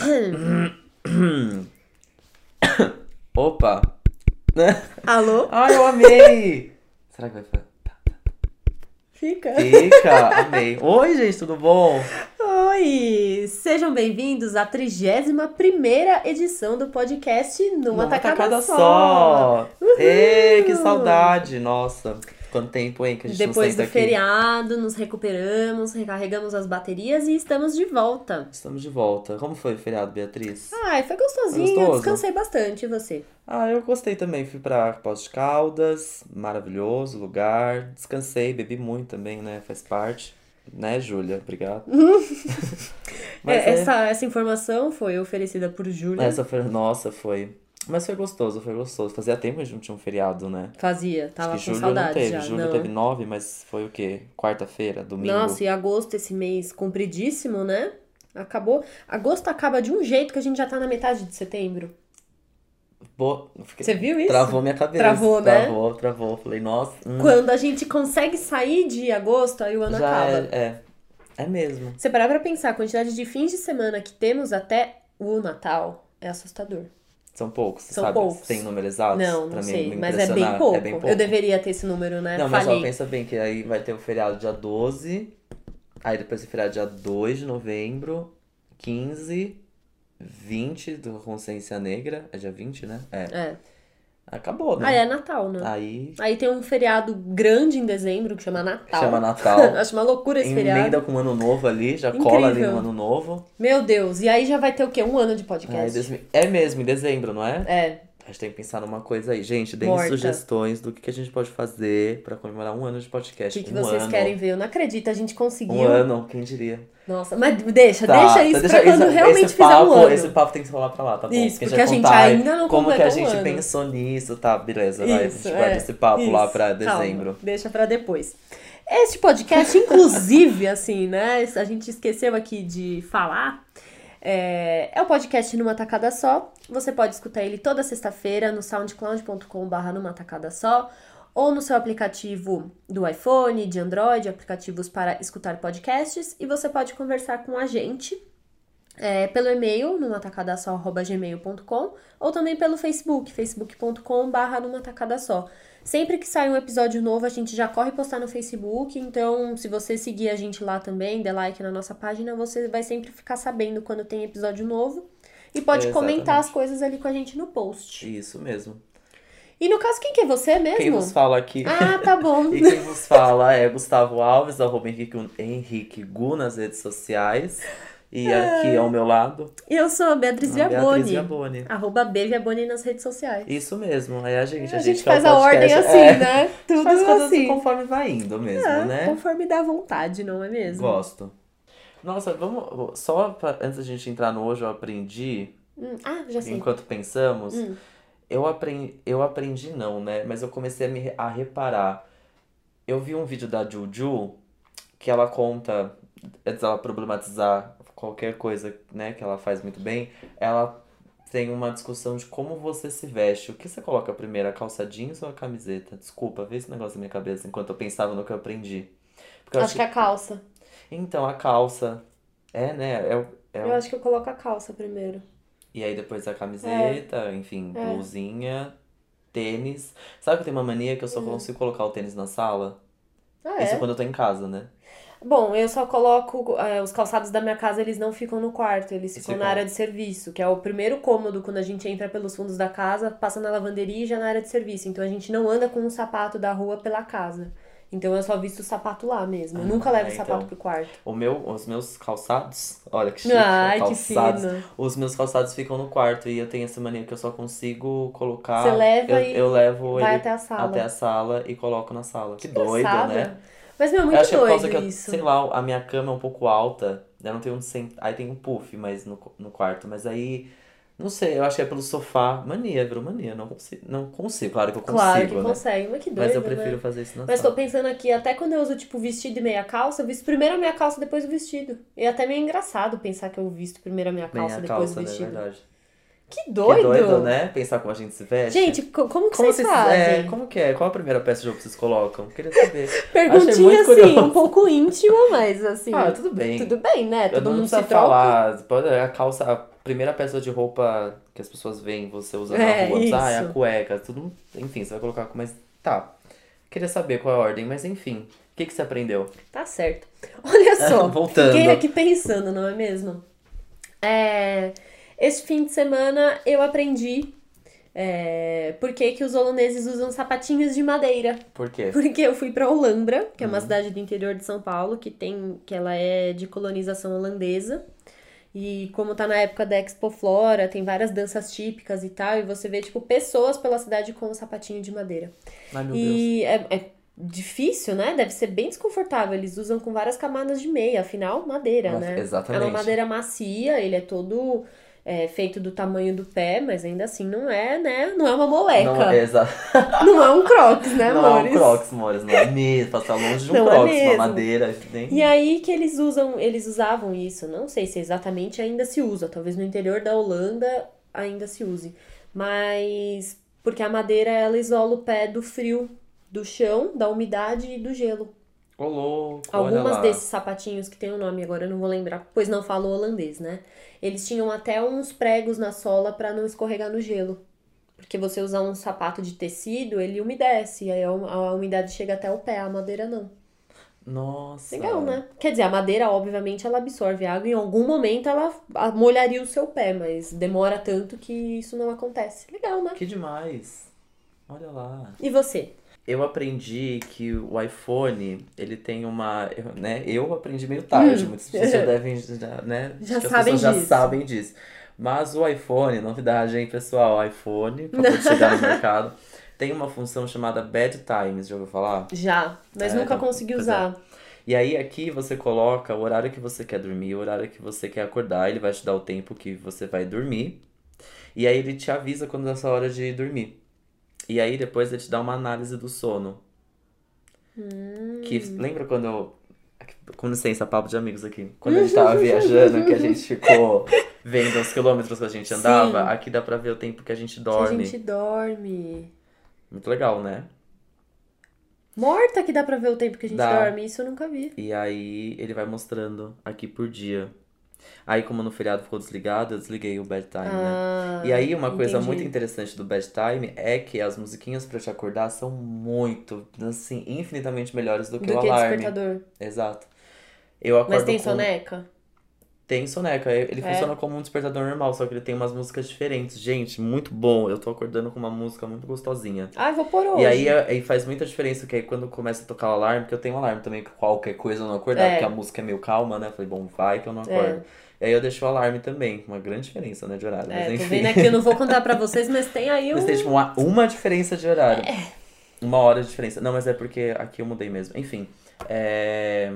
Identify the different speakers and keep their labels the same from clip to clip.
Speaker 1: Opa!
Speaker 2: Alô?
Speaker 1: Ai, eu amei! Será que vai ficar?
Speaker 2: Fica.
Speaker 1: Fica! Amei. Oi, gente, tudo bom?
Speaker 2: Oi! Sejam bem-vindos à 31ª edição do podcast Numa, Tacada, Só.
Speaker 1: Ei, que saudade! Nossa, quanto tempo, hein, que a gente
Speaker 2: Depois do
Speaker 1: aqui.
Speaker 2: feriado, nos recuperamos, recarregamos as baterias e estamos de volta.
Speaker 1: Estamos de volta. Como foi o feriado, Beatriz?
Speaker 2: Ai, foi gostosinho,
Speaker 1: Gostoso?
Speaker 2: descansei bastante. E você?
Speaker 1: Ah, eu gostei também. Fui pra Pós de Caldas, maravilhoso lugar. Descansei, bebi muito também, né? Faz parte. Né, Júlia? Obrigado. Mas
Speaker 2: É,
Speaker 1: é-
Speaker 2: Essa, essa informação foi oferecida por Júlia.
Speaker 1: Essa foi. Nossa, foi. Mas foi gostoso, foi gostoso. Fazia tempo que a gente não tinha um feriado, né?
Speaker 2: Fazia, tava
Speaker 1: Acho
Speaker 2: com
Speaker 1: que Júlio
Speaker 2: saudade
Speaker 1: não teve.
Speaker 2: já.
Speaker 1: Júlio
Speaker 2: não.
Speaker 1: teve nove, mas foi o quê? Quarta-feira, domingo.
Speaker 2: Nossa, e agosto, esse mês compridíssimo, né? Acabou. Agosto acaba de um jeito que a gente já tá na metade de setembro.
Speaker 1: Bo- fiquei-
Speaker 2: Você viu isso?
Speaker 1: Travou minha cabeça.
Speaker 2: Travou, né?
Speaker 1: Travou, travou. Falei, nossa. hum,
Speaker 2: Quando a gente consegue sair de agosto, aí o ano
Speaker 1: já
Speaker 2: acaba.
Speaker 1: é, é. É mesmo.
Speaker 2: Você parar pra pensar, a quantidade de fins de semana que temos até o Natal é assustador.
Speaker 1: São poucos,
Speaker 2: São
Speaker 1: sabe?
Speaker 2: poucos.
Speaker 1: Tem número exato?
Speaker 2: não,
Speaker 1: pra
Speaker 2: não
Speaker 1: mim
Speaker 2: sei,
Speaker 1: me
Speaker 2: mas é bem, pouco.
Speaker 1: É bem pouco.
Speaker 2: Eu deveria ter esse número, né?
Speaker 1: Não, mas ó,
Speaker 2: Falhei.
Speaker 1: pensa bem que aí vai ter o feriado dia 12, aí depois o feriado dia 2 de novembro, 15, 20 do Consciência Negra, é dia 20, né? É.
Speaker 2: É.
Speaker 1: Acabou, né?
Speaker 2: Ah, é Natal, né?
Speaker 1: Aí
Speaker 2: Aí tem um feriado grande em dezembro que chama Natal.
Speaker 1: chama Natal,
Speaker 2: Acho uma loucura esse feriado.
Speaker 1: emenda com o Ano Novo ali, já cola ali
Speaker 2: Incrível.
Speaker 1: no Ano Novo.
Speaker 2: Meu Deus, e aí já vai ter o quê? Um ano de
Speaker 1: Aí,
Speaker 2: podcast.
Speaker 1: é mesmo, em dezembro, não é?
Speaker 2: É.
Speaker 1: A gente tem que pensar numa coisa aí. Gente, deem
Speaker 2: Morta.
Speaker 1: sugestões do que, que a gente pode fazer pra comemorar um ano de
Speaker 2: O
Speaker 1: podcast.
Speaker 2: que, que
Speaker 1: um
Speaker 2: vocês
Speaker 1: ano.
Speaker 2: querem ver? Eu não acredito, a gente conseguiu.
Speaker 1: Um ano, quem diria?
Speaker 2: Nossa, mas deixa,
Speaker 1: Tá,
Speaker 2: deixa isso
Speaker 1: deixa
Speaker 2: pra quando
Speaker 1: isso-
Speaker 2: realmente
Speaker 1: esse
Speaker 2: fizer
Speaker 1: papo,
Speaker 2: um ano.
Speaker 1: Esse papo tem que rolar pra lá, tá bom?
Speaker 2: Isso,
Speaker 1: Porque
Speaker 2: porque a gente ainda não
Speaker 1: Como que a
Speaker 2: um
Speaker 1: gente
Speaker 2: ano.
Speaker 1: pensou nisso, tá? Beleza, vai. A
Speaker 2: Isso,
Speaker 1: gente guarda
Speaker 2: é,
Speaker 1: esse papo lá
Speaker 2: isso.
Speaker 1: pra
Speaker 2: Calma,
Speaker 1: dezembro.
Speaker 2: deixa pra depois. Este podcast, inclusive, assim, né? A gente esqueceu aqui de falar. É, é o podcast numa tacada só. Você pode escutar ele toda sexta-feira no soundcloud.com/barra numa tacada só. Ou no seu aplicativo do iPhone, de Android, aplicativos para escutar podcasts. E você pode conversar com a gente é, pelo e-mail, numatacadasó.gmail.com ou também pelo Facebook, facebook.com barra numatacadasó. Sempre que sai um episódio novo, a gente já corre postar no Facebook, então se você seguir a gente lá também, der like na nossa página, você vai sempre ficar sabendo quando tem episódio novo. E pode
Speaker 1: Exatamente.
Speaker 2: comentar as coisas ali com a gente no post.
Speaker 1: Isso mesmo.
Speaker 2: E no caso, quem que é você mesmo?
Speaker 1: Quem vos fala aqui?
Speaker 2: Ah, tá bom.
Speaker 1: E quem vos fala é Gustavo Alves, arroba Henrique, Henrique Gu nas redes sociais. E aqui ao meu lado,
Speaker 2: eu sou a Beatriz Viaboni. Arroba B Viaboni nas redes sociais.
Speaker 1: Isso mesmo, é a gente.
Speaker 2: a,
Speaker 1: A,
Speaker 2: gente
Speaker 1: é o
Speaker 2: faz a ordem assim,
Speaker 1: É,
Speaker 2: né? Tudo
Speaker 1: faz coisas
Speaker 2: assim.
Speaker 1: conforme vai indo mesmo,
Speaker 2: É,
Speaker 1: né?
Speaker 2: Conforme dá vontade, não é mesmo?
Speaker 1: Gosto. Nossa, vamos. Só pra, antes da gente entrar no hoje, eu aprendi,
Speaker 2: Hum, ah, já sei.
Speaker 1: enquanto pensamos,
Speaker 2: Hum.
Speaker 1: eu, aprendi, eu aprendi não, né? Mas eu comecei a, me, a reparar. Eu vi um vídeo da Juju que ela conta, antes dela problematizar qualquer coisa, né, que ela faz muito bem, ela tem uma discussão de como você se veste. O que você coloca primeiro, a calça jeans ou a camiseta? Desculpa, vê esse negócio na minha cabeça enquanto eu pensava no que eu aprendi. Porque eu
Speaker 2: Acho que é a calça.
Speaker 1: Então, a calça. É, né? É, é
Speaker 2: Eu acho que eu coloco a calça primeiro.
Speaker 1: E aí depois a camiseta, enfim,
Speaker 2: É.
Speaker 1: blusinha, tênis. Sabe que eu tenho uma mania que eu só consigo colocar o tênis na sala?
Speaker 2: Ah,
Speaker 1: Isso
Speaker 2: é?
Speaker 1: quando eu tô em casa, né?
Speaker 2: Bom, eu só coloco. é, os calçados da minha casa, eles não ficam no quarto, eles ficam na área de serviço, que é o primeiro cômodo quando a gente entra pelos fundos da casa, passa na lavanderia e já na área de serviço. Então a gente não anda com o sapato da rua pela casa. Então eu só visto o sapato lá mesmo. Eu
Speaker 1: Ah,
Speaker 2: nunca levo o
Speaker 1: então.
Speaker 2: sapato pro quarto.
Speaker 1: O meu, os meus calçados, olha que chique,
Speaker 2: Ai, que
Speaker 1: calçados.
Speaker 2: fino.
Speaker 1: Os meus calçados ficam no quarto e eu tenho essa mania que eu só consigo colocar.
Speaker 2: Você leva
Speaker 1: eu,
Speaker 2: e
Speaker 1: eu levo
Speaker 2: vai
Speaker 1: ele
Speaker 2: até a sala.
Speaker 1: até a sala e coloco na sala. Que, doido,
Speaker 2: Engraçado.
Speaker 1: né?
Speaker 2: Mas, meu,
Speaker 1: Eu
Speaker 2: muito
Speaker 1: acho que é por
Speaker 2: doido
Speaker 1: causa que, eu,
Speaker 2: isso.
Speaker 1: sei lá, a minha cama é um pouco alta. Eu não tenho onde sentar. Aí tem um puff, mas no, no quarto. Mas aí, não sei, eu acho que é pelo sofá. Mania, virou mania. Não consigo, não consigo. Claro que eu consigo,
Speaker 2: Claro que
Speaker 1: né?
Speaker 2: consegue, mas que doido,
Speaker 1: Mas eu
Speaker 2: né?
Speaker 1: prefiro fazer isso na
Speaker 2: Mas
Speaker 1: sala.
Speaker 2: tô pensando aqui, até quando eu uso, tipo, vestido e meia calça, eu visto primeiro a meia calça, depois o vestido. E é até meio engraçado pensar que eu visto primeiro a meia
Speaker 1: Bem
Speaker 2: calça,
Speaker 1: a
Speaker 2: depois
Speaker 1: calça,
Speaker 2: o
Speaker 1: né?
Speaker 2: vestido.
Speaker 1: Verdade.
Speaker 2: Que doido!
Speaker 1: Que doido, né? Pensar como a gente se veste.
Speaker 2: Gente, co- como que
Speaker 1: como
Speaker 2: vocês
Speaker 1: vocês,
Speaker 2: fazem?
Speaker 1: é, como que é? Qual a primeira peça de roupa que vocês colocam? Queria saber.
Speaker 2: Perguntinha
Speaker 1: muito
Speaker 2: assim,
Speaker 1: curioso.
Speaker 2: um pouco íntima, mas assim.
Speaker 1: Ah, tudo bem.
Speaker 2: tudo bem, né?
Speaker 1: Eu
Speaker 2: Todo
Speaker 1: não
Speaker 2: mundo se troca.
Speaker 1: falar. Pode, a calça, a primeira peça de roupa que as pessoas veem você usando
Speaker 2: É,
Speaker 1: na rua.
Speaker 2: isso.
Speaker 1: Ah, é a cueca, tudo. Enfim, você vai colocar mais. Tá. Queria saber qual é a ordem, mas enfim. O que, que você aprendeu?
Speaker 2: Tá certo. Olha só.
Speaker 1: Voltando.
Speaker 2: Fiquei aqui pensando, não é mesmo? É, esse fim de semana eu aprendi é, por que, que os holandeses usam sapatinhos de madeira.
Speaker 1: Por quê?
Speaker 2: Porque eu fui pra Olambra, que é
Speaker 1: Uhum.
Speaker 2: uma cidade do interior de São Paulo, que tem que ela é de colonização holandesa. E como tá na época da Expo Flora, tem várias danças típicas e tal, e você vê tipo pessoas pela cidade com um sapatinho de madeira.
Speaker 1: Ai, meu Deus.
Speaker 2: E é, é difícil, né? Deve ser bem desconfortável. Eles usam com várias camadas de meia, afinal, madeira,
Speaker 1: Nossa,
Speaker 2: né?
Speaker 1: exatamente.
Speaker 2: É uma madeira macia, ele é todo é, feito do tamanho do pé, mas ainda assim não é, né? Não é uma moleca.
Speaker 1: Não, é exa-
Speaker 2: Não é um crocs, né,
Speaker 1: não é um crocs, amores. Não é mesmo. Passar longe de um
Speaker 2: Não é
Speaker 1: crocs. uma
Speaker 2: mesmo.
Speaker 1: madeira. Nem...
Speaker 2: E aí que eles usam, eles usavam isso. Não sei se exatamente ainda se usa. Talvez no interior da Holanda ainda se use. Mas porque a madeira ela isola o pé do frio, do chão, da umidade e do gelo.
Speaker 1: Ô, louco.
Speaker 2: Algumas desses sapatinhos que tem o nome agora eu não vou lembrar, pois não falo holandês, né? Eles tinham até uns pregos na sola pra não escorregar no gelo. Porque você usar um sapato de tecido, ele umedece, e aí a umidade chega até o pé, a madeira não.
Speaker 1: Nossa.
Speaker 2: Legal, né? Quer dizer, a madeira, obviamente, ela absorve água e em algum momento ela molharia o seu pé, mas demora tanto que isso não acontece. Legal, né?
Speaker 1: Que demais. Olha lá.
Speaker 2: E você?
Speaker 1: Eu aprendi que o iPhone, ele tem uma, eu- né? Eu aprendi meio tarde,
Speaker 2: Hum.
Speaker 1: muitas pessoas já devem, já, né?
Speaker 2: Já sabem
Speaker 1: pessoas já
Speaker 2: disso.
Speaker 1: sabem disso. Mas o iPhone, novidade, hein, pessoal? iPhone, acabou de chegar no mercado, tem uma função chamada Bad Times, já ouviu falar?
Speaker 2: Já, mas
Speaker 1: É,
Speaker 2: nunca
Speaker 1: não,
Speaker 2: consegui
Speaker 1: é.
Speaker 2: usar.
Speaker 1: E aí aqui você coloca o horário que você quer dormir, o horário que você quer acordar, ele vai te dar o tempo que você vai dormir. E aí ele te avisa quando é a sua hora de dormir. E aí depois ele te dá uma análise do sono. Que lembra quando eu. Com licença, papo de amigos aqui. Quando a gente tava viajando, que a gente ficou vendo os quilômetros que a gente andava,
Speaker 2: Sim.
Speaker 1: aqui dá pra ver o tempo que a gente
Speaker 2: Que
Speaker 1: dorme.
Speaker 2: a gente dorme.
Speaker 1: Muito legal, né?
Speaker 2: Morta que dá pra ver o tempo que a gente
Speaker 1: Dá.
Speaker 2: dorme, isso eu nunca vi.
Speaker 1: E aí ele vai mostrando aqui por dia. Aí, como no feriado ficou desligado, eu desliguei o bedtime, né?
Speaker 2: Ah,
Speaker 1: E aí, uma coisa
Speaker 2: entendi.
Speaker 1: muito interessante do bedtime é que as musiquinhas pra te acordar são muito, assim, infinitamente melhores do que
Speaker 2: Do
Speaker 1: o
Speaker 2: que
Speaker 1: alarme.
Speaker 2: despertador.
Speaker 1: Exato. Eu acordo
Speaker 2: Mas tem
Speaker 1: com-
Speaker 2: soneca?
Speaker 1: Tem soneca. Ele
Speaker 2: É?
Speaker 1: funciona como um despertador normal, só que ele tem umas músicas diferentes. Gente, muito bom. Eu tô acordando com uma música muito gostosinha.
Speaker 2: Ah, eu vou por hoje.
Speaker 1: E aí, é- aí faz muita diferença, que aí quando começa a tocar o alarme, porque eu tenho um alarme também, que qualquer coisa eu não acordar,
Speaker 2: É.
Speaker 1: porque a música é meio calma, né? Falei, bom, vai que eu não acordo. E aí eu deixo o alarme também, uma grande diferença, né, de horário. Mas
Speaker 2: É, tô
Speaker 1: enfim.
Speaker 2: vendo aqui, eu não vou contar pra vocês, mas tem aí um...
Speaker 1: Mas tem tipo uma, uma diferença de horário. Uma hora de diferença. Não, mas é porque aqui eu mudei mesmo. Enfim. É...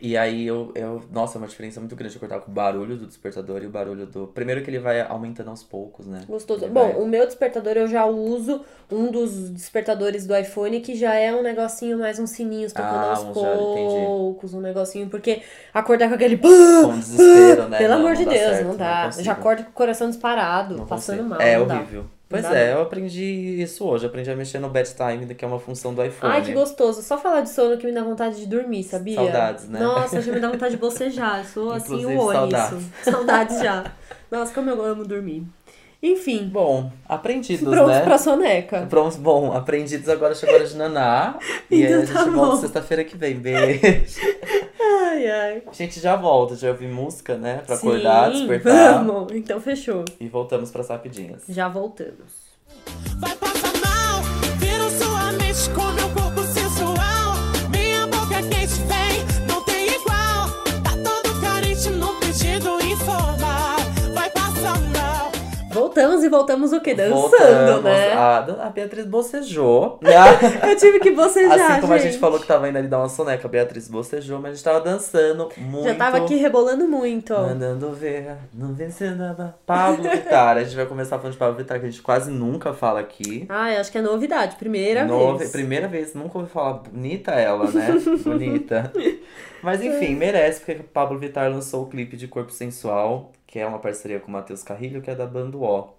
Speaker 1: E aí eu, eu. Nossa, é uma diferença muito grande acordar com o barulho do despertador e o barulho do. Primeiro que ele vai aumentando aos poucos, né?
Speaker 2: Gostoso.
Speaker 1: Ele
Speaker 2: Bom,
Speaker 1: vai-
Speaker 2: o meu despertador eu já uso um dos despertadores do iPhone que já é um negocinho mais uns sininhos tocando
Speaker 1: Ah,
Speaker 2: aos
Speaker 1: um já,
Speaker 2: poucos, um negocinho, porque acordar com aquele
Speaker 1: Com desespero, né?
Speaker 2: Pelo
Speaker 1: Não,
Speaker 2: amor
Speaker 1: não
Speaker 2: de Deus,
Speaker 1: certo,
Speaker 2: não dá. já acordo com o coração disparado, passando mal.
Speaker 1: É
Speaker 2: não dá.
Speaker 1: Pois
Speaker 2: dá,
Speaker 1: é, eu aprendi isso hoje. Eu aprendi a mexer no bedtime, que é uma função do iPhone.
Speaker 2: Ai, que gostoso. Só falar de sono que me dá vontade de dormir, sabia?
Speaker 1: Saudades, né?
Speaker 2: Nossa, já me dá vontade de bocejar. Eu sou assim, o olho
Speaker 1: saudades.
Speaker 2: isso. Saudades já. Nossa, como eu amo dormir. Enfim,
Speaker 1: Bom, aprendidos,
Speaker 2: prontos
Speaker 1: né?
Speaker 2: pra soneca.
Speaker 1: Prontos, bom, aprendidos agora chegou a hora de naná. e
Speaker 2: Então
Speaker 1: a gente
Speaker 2: tá
Speaker 1: volta sexta-feira que vem. Beijo.
Speaker 2: Ai, ai.
Speaker 1: A gente já volta, já ouvir música, né? Pra acordar,
Speaker 2: Sim,
Speaker 1: despertar.
Speaker 2: Vamos, então fechou.
Speaker 1: E voltamos pras rapidinhas.
Speaker 2: Já voltamos.
Speaker 3: Vai passar mal, vira sua mente com meu
Speaker 2: Voltamos e voltamos o quê? Dançando,
Speaker 1: Voltamos.
Speaker 2: né?
Speaker 1: A, a Beatriz bocejou.
Speaker 2: Eu tive que bocejar,
Speaker 1: assim como a gente
Speaker 2: gente.
Speaker 1: falou que tava indo ali dar uma soneca, a Beatriz bocejou, mas a gente tava dançando muito.
Speaker 2: Já tava aqui rebolando muito.
Speaker 1: Mandando ver, não vencendo nada. Pablo Vittar. A gente vai começar falando de Pablo Vittar, que a gente quase nunca fala aqui.
Speaker 2: Ai, acho que é novidade. Primeira
Speaker 1: Nove-
Speaker 2: vez.
Speaker 1: Primeira vez, nunca ouvi falar. Bonita ela, né? Bonita. Mas enfim, merece, porque Pablo Vittar lançou o clipe de Corpo Sensual. Que é uma parceria com o Matheus Carrilho, que é da banda O.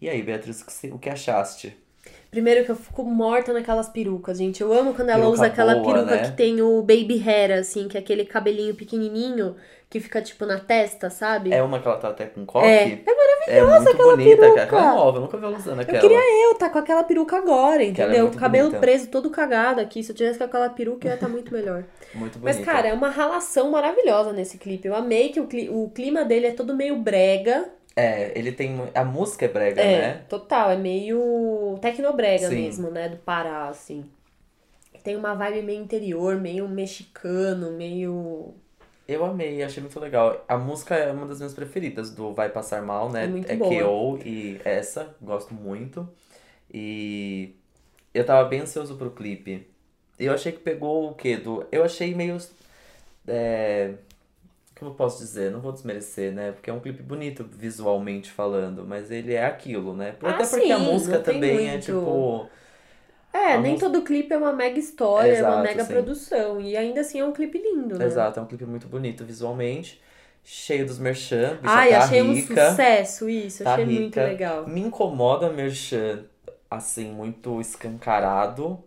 Speaker 1: E aí, Beatriz, o que você- o que achaste?
Speaker 2: Primeiro que eu fico morta naquelas perucas, gente. Eu amo quando ela
Speaker 1: Peruca
Speaker 2: usa aquela
Speaker 1: boa,
Speaker 2: peruca
Speaker 1: né?
Speaker 2: que tem o baby hair, assim, que é aquele cabelinho pequenininho que fica, tipo, na testa, sabe?
Speaker 1: É uma que ela tá até com coque?
Speaker 2: É.
Speaker 1: É muito
Speaker 2: aquela
Speaker 1: bonita, cara.
Speaker 2: peruca.
Speaker 1: Aquela é nova, eu nunca vi ela usando
Speaker 2: Eu
Speaker 1: aquela.
Speaker 2: queria eu tá com aquela peruca agora,
Speaker 1: é
Speaker 2: entendeu? o cabelo
Speaker 1: bonita.
Speaker 2: preso todo cagado aqui. Se eu tivesse com aquela peruca, eu ia estar muito melhor.
Speaker 1: Muito bonita.
Speaker 2: Mas, cara, é uma relação maravilhosa nesse clipe. Eu amei que o, cli- o clima dele é todo meio brega.
Speaker 1: É, ele tem. A música é brega,
Speaker 2: É,
Speaker 1: né?
Speaker 2: total. É meio tecnobrega
Speaker 1: Sim.
Speaker 2: mesmo, né? Do Pará, assim. Tem uma vibe meio interior, meio mexicano, meio.
Speaker 1: Eu amei, achei muito legal. A música é uma das minhas preferidas, do Vai Passar Mal, né?
Speaker 2: É muito
Speaker 1: é
Speaker 2: boa.
Speaker 1: KO e essa, gosto muito. E eu tava bem ansioso pro clipe. Eu achei que pegou o quê? Do... Eu achei meio. É... Como eu posso dizer? Não vou desmerecer, né? Porque é um clipe bonito visualmente falando, mas ele é aquilo, né?
Speaker 2: Ah,
Speaker 1: Até porque a
Speaker 2: sim,
Speaker 1: música
Speaker 2: não tem
Speaker 1: também é
Speaker 2: muito.
Speaker 1: tipo.
Speaker 2: É, nem todo clipe é uma mega história, é uma
Speaker 1: Exato,
Speaker 2: mega
Speaker 1: sim.
Speaker 2: produção. E ainda assim é um clipe lindo, né?
Speaker 1: Exato, é um clipe muito bonito visualmente. Cheio dos merchan,
Speaker 2: Ai,
Speaker 1: tá
Speaker 2: achei um
Speaker 1: rica.
Speaker 2: sucesso isso.
Speaker 1: tá
Speaker 2: achei muito
Speaker 1: rica.
Speaker 2: legal.
Speaker 1: Me incomoda merchan, assim, muito escancarado,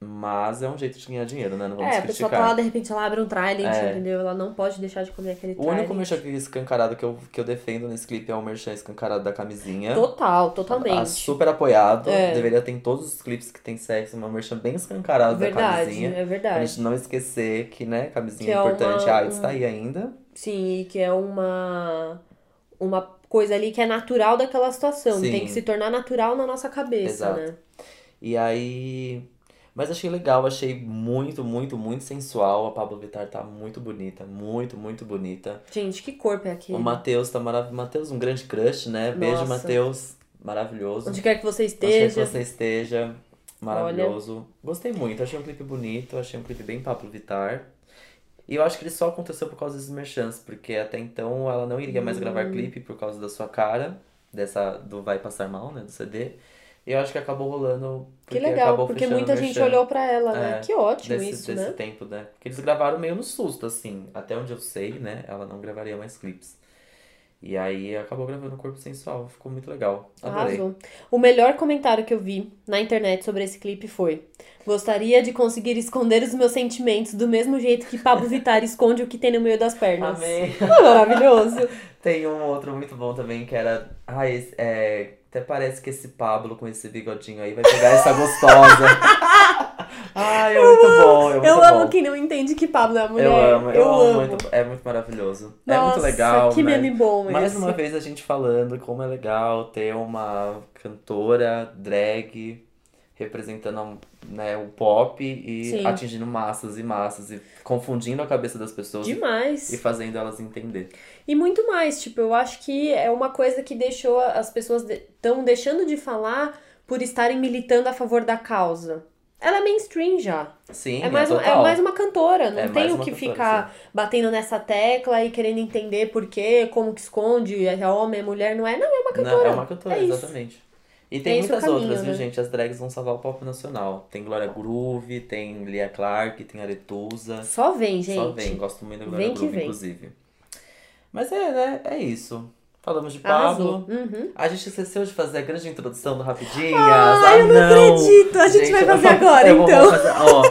Speaker 1: mas é um jeito de ganhar dinheiro, né? Não vamos
Speaker 2: É, a pessoa tá lá, de repente ela abre um trident,
Speaker 1: É.
Speaker 2: entendeu? Ela não pode deixar de comer aquele
Speaker 1: O único merchan escancarado que eu, que eu defendo nesse clipe é o merchan escancarado da camisinha.
Speaker 2: Total,
Speaker 1: Ah,
Speaker 2: totalmente.
Speaker 1: super apoiado.
Speaker 2: É.
Speaker 1: Deveria ter em todos os clipes que tem sexo, uma merchan bem escancarado da
Speaker 2: verdade,
Speaker 1: camisinha.
Speaker 2: é
Speaker 1: Pra
Speaker 2: verdade.
Speaker 1: gente não esquecer que, né, camisinha
Speaker 2: Que
Speaker 1: é
Speaker 2: é
Speaker 1: importante,
Speaker 2: uma-
Speaker 1: a AIDS
Speaker 2: um-
Speaker 1: tá aí ainda.
Speaker 2: Sim, e que é uma uma coisa ali que é natural daquela situação.
Speaker 1: Sim.
Speaker 2: Tem que se tornar natural na nossa cabeça,
Speaker 1: Exato.
Speaker 2: né?
Speaker 1: E aí. Mas achei legal, achei muito, muito, muito sensual. A Pablo Vittar tá muito bonita, muito, muito bonita.
Speaker 2: Gente, que corpo é aquele?
Speaker 1: O Matheus tá maravilhoso. Matheus, um grande crush, né? Beijo,
Speaker 2: Nossa.
Speaker 1: Matheus. Maravilhoso.
Speaker 2: Onde quer que você
Speaker 1: Onde quer que
Speaker 2: esteja.
Speaker 1: você esteja. Maravilhoso. Gostei muito, achei um clipe bonito, achei um clipe bem Pablo Vittar. E eu acho que ele só aconteceu por causa desses merchants, porque até então ela não iria mais
Speaker 2: Hum.
Speaker 1: gravar clipe por causa da sua cara, dessa do Vai Passar Mal, né, do CD. Eu acho que acabou rolando
Speaker 2: Que legal, porque muita gente olhou pra ela, né?
Speaker 1: É,
Speaker 2: Que ótimo
Speaker 1: desse,
Speaker 2: isso,
Speaker 1: desse
Speaker 2: né?
Speaker 1: tempo, né? Porque eles gravaram meio no susto, assim. Até onde eu sei, né? Ela não gravaria mais clipes. E aí acabou gravando o Corpo Sensual. Ficou muito legal. Adorei.
Speaker 2: Arrasou. O melhor comentário que eu vi na internet sobre esse clipe foi: Gostaria de conseguir esconder os meus sentimentos do mesmo jeito que Pablo Vittar esconde o que tem no meio das pernas. Ah, Maravilhoso.
Speaker 1: Tem um outro muito bom também que era. Ah, esse, é. Até parece que esse Pablo com esse bigodinho aí vai pegar essa gostosa. Ai, é muito bom. É muito
Speaker 2: Eu
Speaker 1: bom.
Speaker 2: amo quem não entende que Pablo é a mulher.
Speaker 1: Eu amo, eu, amo,
Speaker 2: amo.
Speaker 1: muito. É muito maravilhoso. é muito
Speaker 2: Nossa,
Speaker 1: legal.
Speaker 2: que
Speaker 1: né?
Speaker 2: meme bom
Speaker 1: Mais
Speaker 2: esse.
Speaker 1: uma vez a gente falando como é legal ter uma cantora drag representando né, o pop e
Speaker 2: Sim.
Speaker 1: atingindo massas e massas e confundindo a cabeça das pessoas
Speaker 2: Demais.
Speaker 1: e fazendo elas entender.
Speaker 2: E muito mais, tipo, eu acho que é uma coisa que deixou as pessoas estão deixando de falar por estarem militando a favor da causa. Ela é mainstream já.
Speaker 1: Sim,
Speaker 2: É mais, um- é mais uma cantora, não
Speaker 1: É
Speaker 2: tem o que
Speaker 1: cantora,
Speaker 2: ficar batendo nessa tecla e querendo entender por quê, como que esconde, é homem, é mulher, não é? Não, é uma
Speaker 1: Não,
Speaker 2: cantora.
Speaker 1: é uma cantora,
Speaker 2: É isso.
Speaker 1: E tem
Speaker 2: É esse o
Speaker 1: muitas
Speaker 2: caminho,
Speaker 1: outras, viu,
Speaker 2: né?
Speaker 1: gente? As drags vão salvar o pop nacional. Tem Glória Groove, tem Lia Clark, tem Aretusa.
Speaker 2: Só vem, gente.
Speaker 1: Só vem, gosto muito da Glória
Speaker 2: Vem
Speaker 1: Groove,
Speaker 2: vem.
Speaker 1: inclusive. Mas é, né? É isso. Falamos de. Pablo.
Speaker 2: Uhum.
Speaker 1: A gente esqueceu de fazer a grande introdução do Rapidinhas.
Speaker 2: Ai,
Speaker 1: ah,
Speaker 2: eu não acredito. A gente vai
Speaker 1: eu
Speaker 2: fazer
Speaker 1: vou-
Speaker 2: agora,
Speaker 1: eu
Speaker 2: então.
Speaker 1: fazer- ó,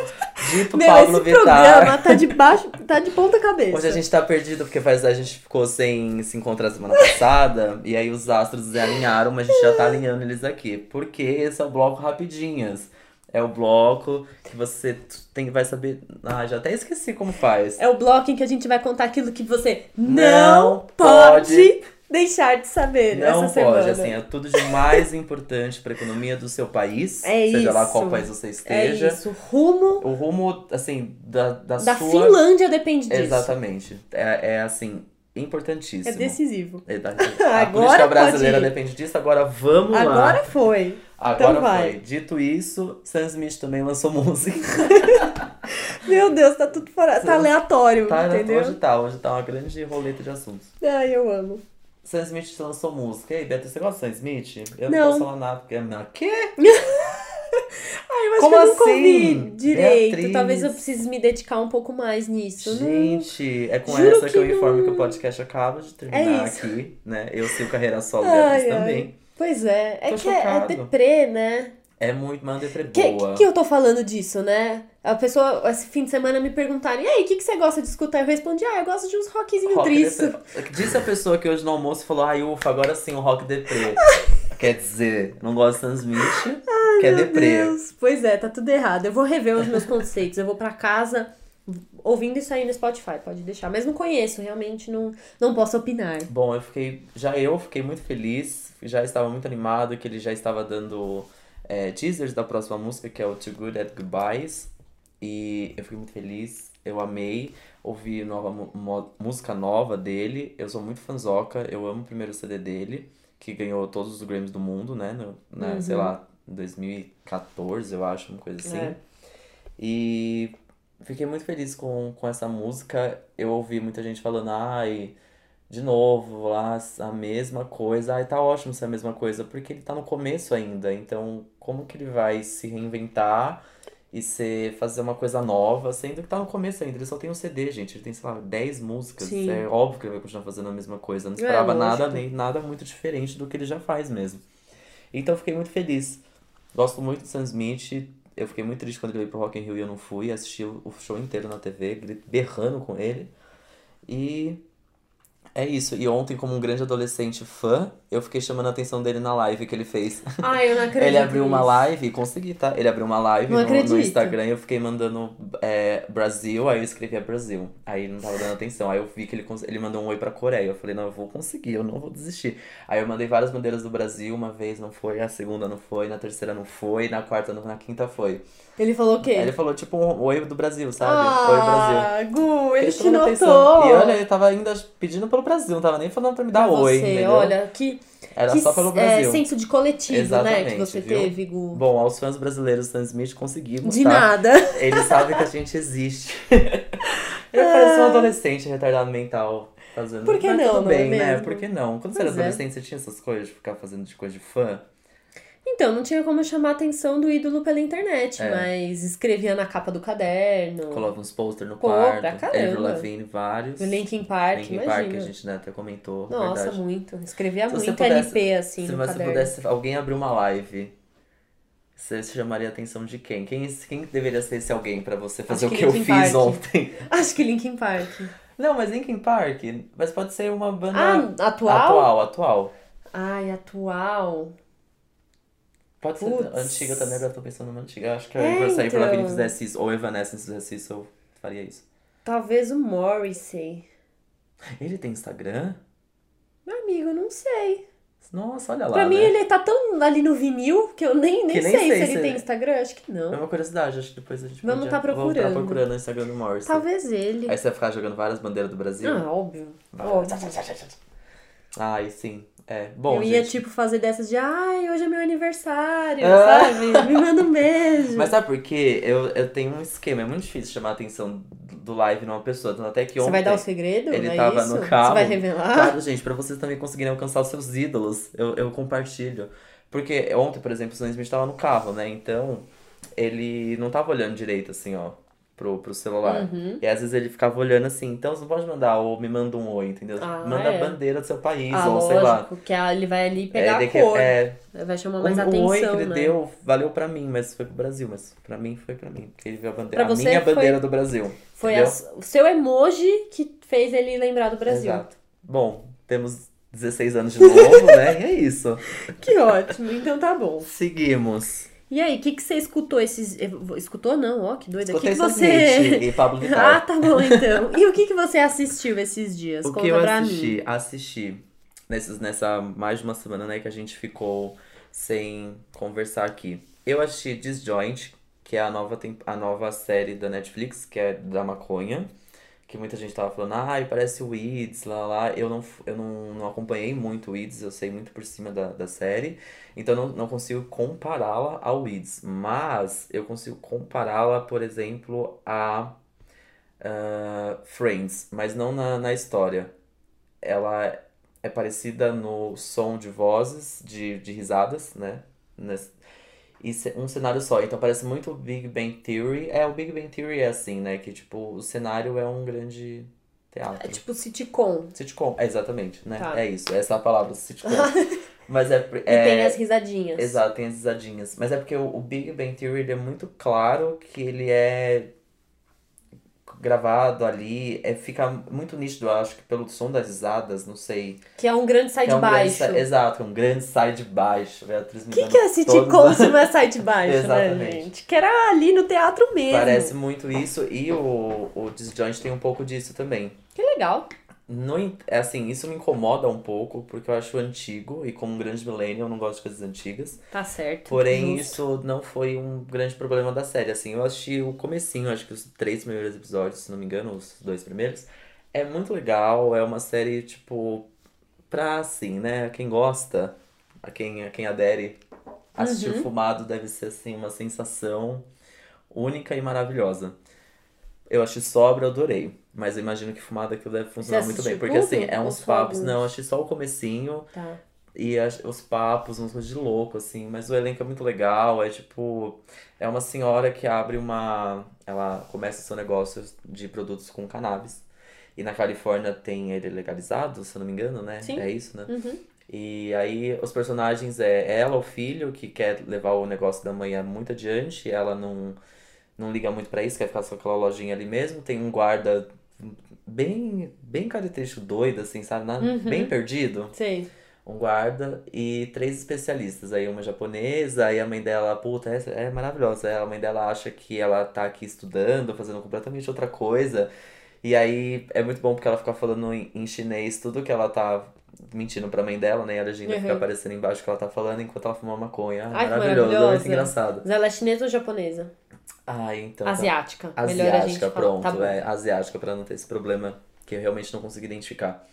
Speaker 1: dito
Speaker 2: Meu,
Speaker 1: Pablo
Speaker 2: esse
Speaker 1: Vittar.
Speaker 2: programa tá de baixo, tá de ponta cabeça.
Speaker 1: Hoje a gente tá perdido porque faz, a gente ficou sem se encontrar semana passada. e aí os astros alinharam, mas a gente já tá alinhando eles aqui. Porque esse é o bloco Rapidinhas. É o bloco que você tem, vai saber. Ah, já até esqueci como faz.
Speaker 2: É o bloco em que a gente vai contar aquilo que você
Speaker 1: Não
Speaker 2: não, pode,
Speaker 1: pode
Speaker 2: deixar de saber
Speaker 1: Não
Speaker 2: nessa
Speaker 1: pode,
Speaker 2: semana.
Speaker 1: assim, é tudo de mais importante pra economia do seu país.
Speaker 2: É
Speaker 1: seja lá qual
Speaker 2: isso.
Speaker 1: país você
Speaker 2: é
Speaker 1: esteja.
Speaker 2: isso. Rumo
Speaker 1: O rumo, assim, da, da,
Speaker 2: da
Speaker 1: sua.
Speaker 2: Finlândia depende disso.
Speaker 1: Exatamente. É, é assim, importantíssimo.
Speaker 2: É decisivo.
Speaker 1: É da- A
Speaker 2: Agora
Speaker 1: política
Speaker 2: pode
Speaker 1: brasileira
Speaker 2: ir.
Speaker 1: depende disso, agora vamos lá.
Speaker 2: Agora foi.
Speaker 1: Agora
Speaker 2: então vai.
Speaker 1: foi. Dito isso, Sam Smith também lançou música.
Speaker 2: Meu Deus, tá tudo fora. Tá aleatório,
Speaker 1: tá, né?
Speaker 2: entendeu?
Speaker 1: Hoje tá, hoje tá uma grande roleta de assuntos.
Speaker 2: Ai, eu amo.
Speaker 1: Sam Smith lançou música. E aí, Beto, você gosta de Sam Smith? Eu não,
Speaker 2: Não.
Speaker 1: posso falar nada, porque é minha. Quê?
Speaker 2: Ai, acho
Speaker 1: Como
Speaker 2: eu nunca ouvi
Speaker 1: assim?
Speaker 2: direito.
Speaker 1: Beatriz.
Speaker 2: Talvez eu precise me dedicar um pouco mais nisso. Não-
Speaker 1: Gente, é com
Speaker 2: Juro
Speaker 1: essa que,
Speaker 2: que
Speaker 1: eu informo
Speaker 2: não-
Speaker 1: que o podcast acaba de terminar
Speaker 2: É
Speaker 1: aqui, né? Eu sigo carreira solo
Speaker 2: Ai,
Speaker 1: Beatriz
Speaker 2: ai.
Speaker 1: também.
Speaker 2: Pois é, é
Speaker 1: Tô
Speaker 2: que é, é deprê, né?
Speaker 1: É muito uma deprê
Speaker 2: Que,
Speaker 1: boa.
Speaker 2: que, que eu tô falando disso, né? A pessoa, esse fim de semana, me perguntaram, e aí, o que, que você gosta de escutar? Eu respondi, ah, eu gosto de uns rockzinho
Speaker 1: Rock
Speaker 2: tristo.
Speaker 1: deprê. Disse a pessoa que hoje no almoço falou, ai, ufa, agora sim o rock deprê. Quer dizer, não gosta de Sam Smith, que é deprê.
Speaker 2: Deus. Pois é, tá tudo errado. Eu vou rever os meus conceitos. Eu vou pra casa ouvindo isso aí no Spotify, pode deixar. Mas não conheço, realmente não, não posso opinar.
Speaker 1: Bom, eu fiquei. Já eu fiquei muito feliz, já estava muito animado que ele já estava dando é, teasers da próxima música, que é o Too Good at Goodbyes. E eu fiquei muito feliz, eu amei ouvir nova música nova dele. Eu sou muito fanzoca, eu amo o primeiro CD dele, que ganhou todos os Grammys do mundo, né? No, né Sei lá, em 2014, eu acho, uma coisa assim.
Speaker 2: É.
Speaker 1: E fiquei muito feliz com, com essa música. Eu ouvi muita gente falando, ai, de novo, lá a mesma coisa. Ai, tá ótimo ser a mesma coisa, porque ele tá no começo ainda. Então, como que ele vai se reinventar e ser, fazer uma coisa nova, sendo que tá no começo ainda? Ele só tem um CD, gente. Ele tem, sei lá, 10 músicas.
Speaker 2: Sim.
Speaker 1: É óbvio que ele vai continuar fazendo a mesma coisa. Eu Não
Speaker 2: É,
Speaker 1: esperava nada,
Speaker 2: lógico.
Speaker 1: nem nada muito diferente do que ele já faz mesmo. Então, eu fiquei muito feliz. Gosto muito do Sam Smith. Eu fiquei muito triste quando ele veio pro Rock in Rio e eu não fui. Assisti o show inteiro na TV, berrando com ele. E é isso. E ontem, como um grande adolescente fã, eu fiquei chamando a atenção dele na live que ele fez.
Speaker 2: Ai, eu não acredito
Speaker 1: Ele abriu uma live e consegui, tá? Ele abriu uma live no, no Instagram e eu fiquei mandando é, Brasil, aí eu escrevia Brasil. Aí ele não tava dando atenção. Aí eu vi que ele, ele mandou um oi pra Coreia. Eu falei, não, eu vou conseguir, eu não vou desistir. Aí eu mandei várias bandeiras do Brasil, uma vez não foi, a segunda não foi, na terceira não foi, na quarta não, na quinta foi.
Speaker 2: Ele falou o quê?
Speaker 1: Aí ele falou, tipo, um oi do Brasil, sabe? oi, Brasil.
Speaker 2: Ah, Gu, ele te notou.
Speaker 1: atenção. E olha, ele tava ainda pedindo pelo Brasil, não tava nem falando pra me dar
Speaker 2: Pra
Speaker 1: oi,
Speaker 2: você,
Speaker 1: entendeu?
Speaker 2: olha, que,
Speaker 1: Era
Speaker 2: que
Speaker 1: só pelo
Speaker 2: é,
Speaker 1: Brasil.
Speaker 2: senso de coletivo, né,
Speaker 1: Exatamente,
Speaker 2: que você
Speaker 1: viu?
Speaker 2: teve, Gu.
Speaker 1: Bom, aos fãs brasileiros do Sam Smith conseguimos,
Speaker 2: de
Speaker 1: tá?
Speaker 2: nada.
Speaker 1: Eles sabem que a gente existe. Eu pareço um adolescente retardado mental fazendo.
Speaker 2: Por que
Speaker 1: Mas
Speaker 2: não,
Speaker 1: tudo
Speaker 2: não é
Speaker 1: bem, né?
Speaker 2: mesmo?
Speaker 1: Por que não? Quando você era
Speaker 2: Pois é.
Speaker 1: adolescente, você tinha essas coisas de ficar fazendo de coisa de fã?
Speaker 2: Então, não tinha como chamar a atenção do ídolo pela internet,
Speaker 1: É.
Speaker 2: mas escrevia na capa do caderno.
Speaker 1: Colava uns posters no
Speaker 2: Pô,
Speaker 1: quarto.
Speaker 2: pra caramba.
Speaker 1: Avril Lavigne, vários.
Speaker 2: O Linkin Park,
Speaker 1: Linkin
Speaker 2: imagina.
Speaker 1: Park, a gente né, até comentou.
Speaker 2: Nossa,
Speaker 1: verdade.
Speaker 2: muito. Escrevia
Speaker 1: Se você
Speaker 2: muito
Speaker 1: pudesse-
Speaker 2: LP, assim,
Speaker 1: Se
Speaker 2: no
Speaker 1: você
Speaker 2: caderno.
Speaker 1: pudesse, alguém abrir uma live, você chamaria a atenção de quem? Quem, quem deveria ser esse alguém pra você fazer
Speaker 2: Acho
Speaker 1: o
Speaker 2: que
Speaker 1: que eu
Speaker 2: Linkin
Speaker 1: fiz
Speaker 2: Park.
Speaker 1: ontem?
Speaker 2: Acho que Linkin Park.
Speaker 1: Não, mas Linkin Park, mas pode ser uma banda
Speaker 2: Ah, atual?
Speaker 1: atual, atual.
Speaker 2: Ai, atual.
Speaker 1: Pode ser antiga também, agora eu tô pensando numa antiga. Acho que
Speaker 2: É,
Speaker 1: a Avril
Speaker 2: então.
Speaker 1: Fizesse isso, ou Evanescence fizesse isso, eu faria isso.
Speaker 2: Talvez o Morrissey.
Speaker 1: Ele tem Instagram?
Speaker 2: Meu amigo, não sei.
Speaker 1: Nossa, olha lá,
Speaker 2: pra mim,
Speaker 1: né?
Speaker 2: ele tá tão ali no vinil que eu nem, nem,
Speaker 1: nem
Speaker 2: sei,
Speaker 1: sei
Speaker 2: se ele
Speaker 1: se-
Speaker 2: tem Instagram. Acho que
Speaker 1: É
Speaker 2: não.
Speaker 1: uma curiosidade, acho que depois a gente
Speaker 2: Vamos
Speaker 1: podia...
Speaker 2: tá
Speaker 1: Vamos
Speaker 2: procurando.
Speaker 1: tá procurando o Instagram do Morrison.
Speaker 2: Talvez ele.
Speaker 1: Aí você vai ficar jogando várias bandeiras do Brasil?
Speaker 2: Ah, óbvio.
Speaker 1: Vai.
Speaker 2: óbvio.
Speaker 1: Ai, sim. É, bom,
Speaker 2: eu ia,
Speaker 1: gente.
Speaker 2: tipo, fazer dessas de ai, hoje é meu aniversário,
Speaker 1: Ah.
Speaker 2: sabe? Me manda um beijo.
Speaker 1: Mas sabe por quê? Eu, eu tenho um esquema, é muito difícil chamar a atenção do live numa pessoa. Tanto até que ontem...
Speaker 2: Você vai dar o segredo?
Speaker 1: ele
Speaker 2: é
Speaker 1: tava no carro.
Speaker 2: Você vai revelar?
Speaker 1: Claro, gente, pra vocês também conseguirem alcançar os seus ídolos, eu, eu compartilho. Porque ontem, por exemplo, o Sam Smith tava no carro, né? Então, ele não tava olhando direito, assim, ó, pro, pro celular.
Speaker 2: Uhum.
Speaker 1: E às vezes ele ficava olhando assim, então você não pode mandar, ou me manda um oi, entendeu?
Speaker 2: Ah,
Speaker 1: manda
Speaker 2: é.
Speaker 1: a bandeira do seu país,
Speaker 2: Ah,
Speaker 1: ou sei lá.
Speaker 2: lógico, que a- ele vai ali pegar
Speaker 1: É,
Speaker 2: a cor.
Speaker 1: é,
Speaker 2: Vai chamar
Speaker 1: o,
Speaker 2: mais
Speaker 1: o
Speaker 2: atenção,
Speaker 1: oi que ele
Speaker 2: né?
Speaker 1: deu valeu pra mim, mas foi pro Brasil. Mas pra mim foi pra mim, porque ele viu a bandeira.
Speaker 2: Pra
Speaker 1: a minha
Speaker 2: foi-
Speaker 1: bandeira do Brasil.
Speaker 2: Foi as- o seu emoji que fez ele lembrar do Brasil.
Speaker 1: Exato. Bom, temos 16 anos de novo, né? E é isso.
Speaker 2: Que ótimo, então tá bom.
Speaker 1: Seguimos.
Speaker 2: E aí, o que, que você escutou esses. eh, Escutou não, ó, que doida. Que,
Speaker 1: Escutei
Speaker 2: que você.
Speaker 1: E Pablo
Speaker 2: Ah,
Speaker 1: Vittar.
Speaker 2: tá bom então. E o que, que você assistiu esses dias?
Speaker 1: o
Speaker 2: Conta
Speaker 1: que eu assisti?
Speaker 2: mim.
Speaker 1: Assisti nesses, nessa mais de uma semana, né, que a gente ficou sem conversar aqui. Eu assisti Disjoint, que é a nova, a nova série da Netflix, que é da maconha. Que muita gente tava falando, ai, parece o Weeds, lá, lá. Eu não, eu não, não acompanhei muito o Weeds, eu sei muito por cima da, da série. Então não, não consigo compará-la ao Weeds. Mas eu consigo compará-la, por exemplo, a ah, Friends, mas não na, na história. Ela é parecida no som de vozes, de, de risadas, né? Nes- e um cenário só. Então parece muito Big Bang Theory. É, o Big Bang Theory é assim, né? Que tipo, o cenário é um grande teatro.
Speaker 2: É tipo sitcom.
Speaker 1: Sitcom, é, exatamente, né?
Speaker 2: Tá.
Speaker 1: É isso, essa é a palavra, sitcom. Mas é,
Speaker 2: E
Speaker 1: é
Speaker 2: tem as risadinhas.
Speaker 1: Exato, tem as risadinhas. Mas é porque o, o Big Bang Theory é muito claro que ele é gravado ali, é, fica muito nítido, acho que pelo som das risadas, não sei.
Speaker 2: Que é um grande sai de
Speaker 1: é um grande
Speaker 2: baixo.
Speaker 1: sa- exato, um grande sai de baixo. Beatriz me
Speaker 2: O que, que é sitcom se não é sai de baixo, né,
Speaker 1: Exatamente.
Speaker 2: gente? Que era ali no teatro mesmo.
Speaker 1: Parece muito isso e o, o Disjoint tem um pouco disso também.
Speaker 2: Que legal.
Speaker 1: No, é assim, isso me incomoda um pouco, porque eu acho antigo, e como um grande millennial, eu não gosto de coisas antigas.
Speaker 2: Tá certo.
Speaker 1: Porém,
Speaker 2: justo.
Speaker 1: isso não foi um grande problema da série. Assim, eu assisti o comecinho, acho que os três primeiros episódios, se não me engano, os dois primeiros. É muito legal, é uma série, tipo, pra assim, né? Quem gosta, a quem, a quem adere, assistir
Speaker 2: Uhum.
Speaker 1: fumado deve ser, assim, uma sensação única e maravilhosa. Eu achei sobra, eu adorei. Mas eu imagino que fumado aquilo deve funcionar muito bem. Porque, assim, é uns papos... Não, eu achei só o comecinho.
Speaker 2: Tá.
Speaker 1: E as- os papos, umas coisas de louco, assim, mas o elenco é muito legal, é tipo, é uma senhora que abre uma, ela começa seu negócio de produtos com cannabis, e na Califórnia tem ele legalizado, se eu não me engano, né?
Speaker 2: Sim.
Speaker 1: É isso, né?
Speaker 2: Uhum.
Speaker 1: E aí os personagens é ela, o filho, que quer levar o negócio da mãe muito adiante, ela não, não liga muito pra isso, quer ficar só com aquela lojinha ali mesmo, tem um guarda bem, bem característico, doido, assim, sabe? Na-
Speaker 2: Uhum.
Speaker 1: Bem perdido
Speaker 2: Sei.
Speaker 1: um guarda e três especialistas. Aí uma japonesa, aí a mãe dela, puta, essa é maravilhosa. Aí a mãe dela acha que ela tá aqui estudando, fazendo completamente outra coisa. E aí é muito bom porque ela fica falando em, em chinês tudo que ela tá mentindo pra mãe dela, né? E a legenda fica
Speaker 2: Uhum.
Speaker 1: aparecendo embaixo que ela tá falando enquanto ela fuma maconha.
Speaker 2: Ai,
Speaker 1: maravilhoso,
Speaker 2: maravilhosa.
Speaker 1: muito engraçado.
Speaker 2: Mas ela é chinesa ou japonesa?
Speaker 1: Ah, então. tá.
Speaker 2: Asiática. Melhor a gente
Speaker 1: Asiática,
Speaker 2: falar.
Speaker 1: pronto,
Speaker 2: Tá
Speaker 1: é, asiática, pra não ter esse problema que eu realmente não consigo identificar.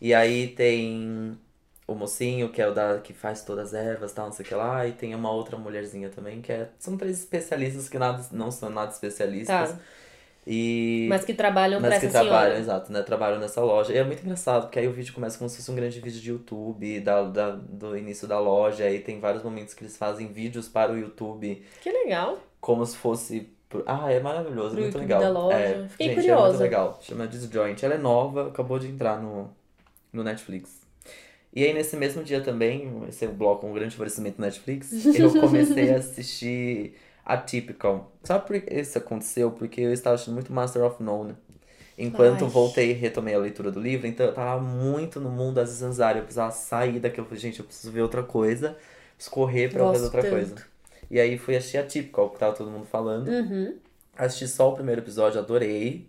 Speaker 1: E aí tem o mocinho, que é o da que faz todas as ervas, tal, não sei o que lá, e tem uma outra mulherzinha também, que é, são três especialistas que nada, não são nada especialistas.
Speaker 2: Tá.
Speaker 1: E
Speaker 2: Mas que trabalham
Speaker 1: mas
Speaker 2: pra
Speaker 1: que
Speaker 2: essa
Speaker 1: trabalham,
Speaker 2: senhora.
Speaker 1: exato, né? Trabalham nessa loja. E é muito engraçado, porque aí o vídeo começa como se fosse um grande vídeo de YouTube, da, da, do início da loja, aí tem vários momentos que eles fazem vídeos para o YouTube
Speaker 2: Que legal.
Speaker 1: como se fosse. Ah, é maravilhoso,
Speaker 2: Pro
Speaker 1: é muito
Speaker 2: YouTube
Speaker 1: legal.
Speaker 2: da loja.
Speaker 1: É,
Speaker 2: Fiquei
Speaker 1: gente, é
Speaker 2: curiosa.
Speaker 1: muito legal. Chama Disjoint. Ela é nova, acabou de entrar no, no Netflix. E aí, nesse mesmo dia também, esse é bloco, um grande oferecimento Netflix, eu comecei a assistir Atypical. Sabe por que isso aconteceu? Porque eu estava assistindo muito Master of None. Enquanto
Speaker 2: Ai.
Speaker 1: voltei e retomei a leitura do livro, então eu tava muito no mundo da Zanzara. Eu precisava sair daquilo. Eu falei, gente, eu preciso ver outra coisa, preciso correr pra
Speaker 2: Gosto
Speaker 1: fazer outra
Speaker 2: tanto.
Speaker 1: coisa. E aí fui assistir Atypical, que tava todo mundo falando.
Speaker 2: Uhum.
Speaker 1: Assisti só o primeiro episódio, adorei.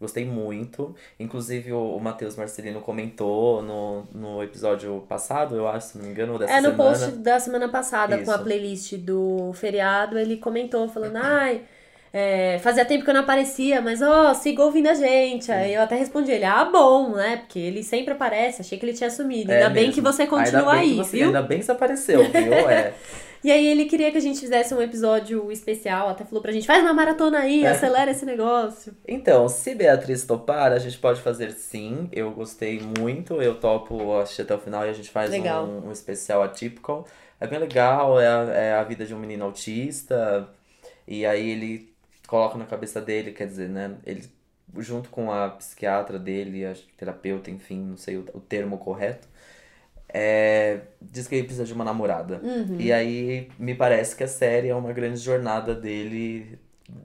Speaker 1: Gostei muito. Inclusive, o, o Matheus Marcelino comentou no, no episódio passado, eu acho, se não me engano, ou dessa
Speaker 2: É, no
Speaker 1: semana.
Speaker 2: post da semana passada, com a
Speaker 1: Isso.
Speaker 2: playlist do feriado, ele comentou, falando, ai, é, fazia tempo que eu não aparecia, mas ó, siga ouvindo a gente. Aí eu até respondi ele, ah, bom, né? Porque ele sempre aparece, achei que ele tinha sumido.
Speaker 1: É
Speaker 2: ainda bem
Speaker 1: mesmo.
Speaker 2: que você continua aí, viu?
Speaker 1: Ainda bem que você apareceu, viu? É.
Speaker 2: E aí ele queria que a gente fizesse um episódio especial, até falou pra gente, faz uma maratona aí,
Speaker 1: É.
Speaker 2: acelera esse negócio.
Speaker 1: Então, se Beatriz topar, a gente pode fazer sim. Eu gostei muito, eu topo assistir até o final e a gente faz um, um especial atípico. É bem legal, é a, é a vida de um menino autista. E aí ele coloca na cabeça dele, quer dizer, né? Ele, junto com a psiquiatra dele, a terapeuta, enfim, não sei o, o termo correto. É, diz que ele precisa de uma namorada.
Speaker 2: Uhum.
Speaker 1: E aí me parece que a série é uma grande jornada dele,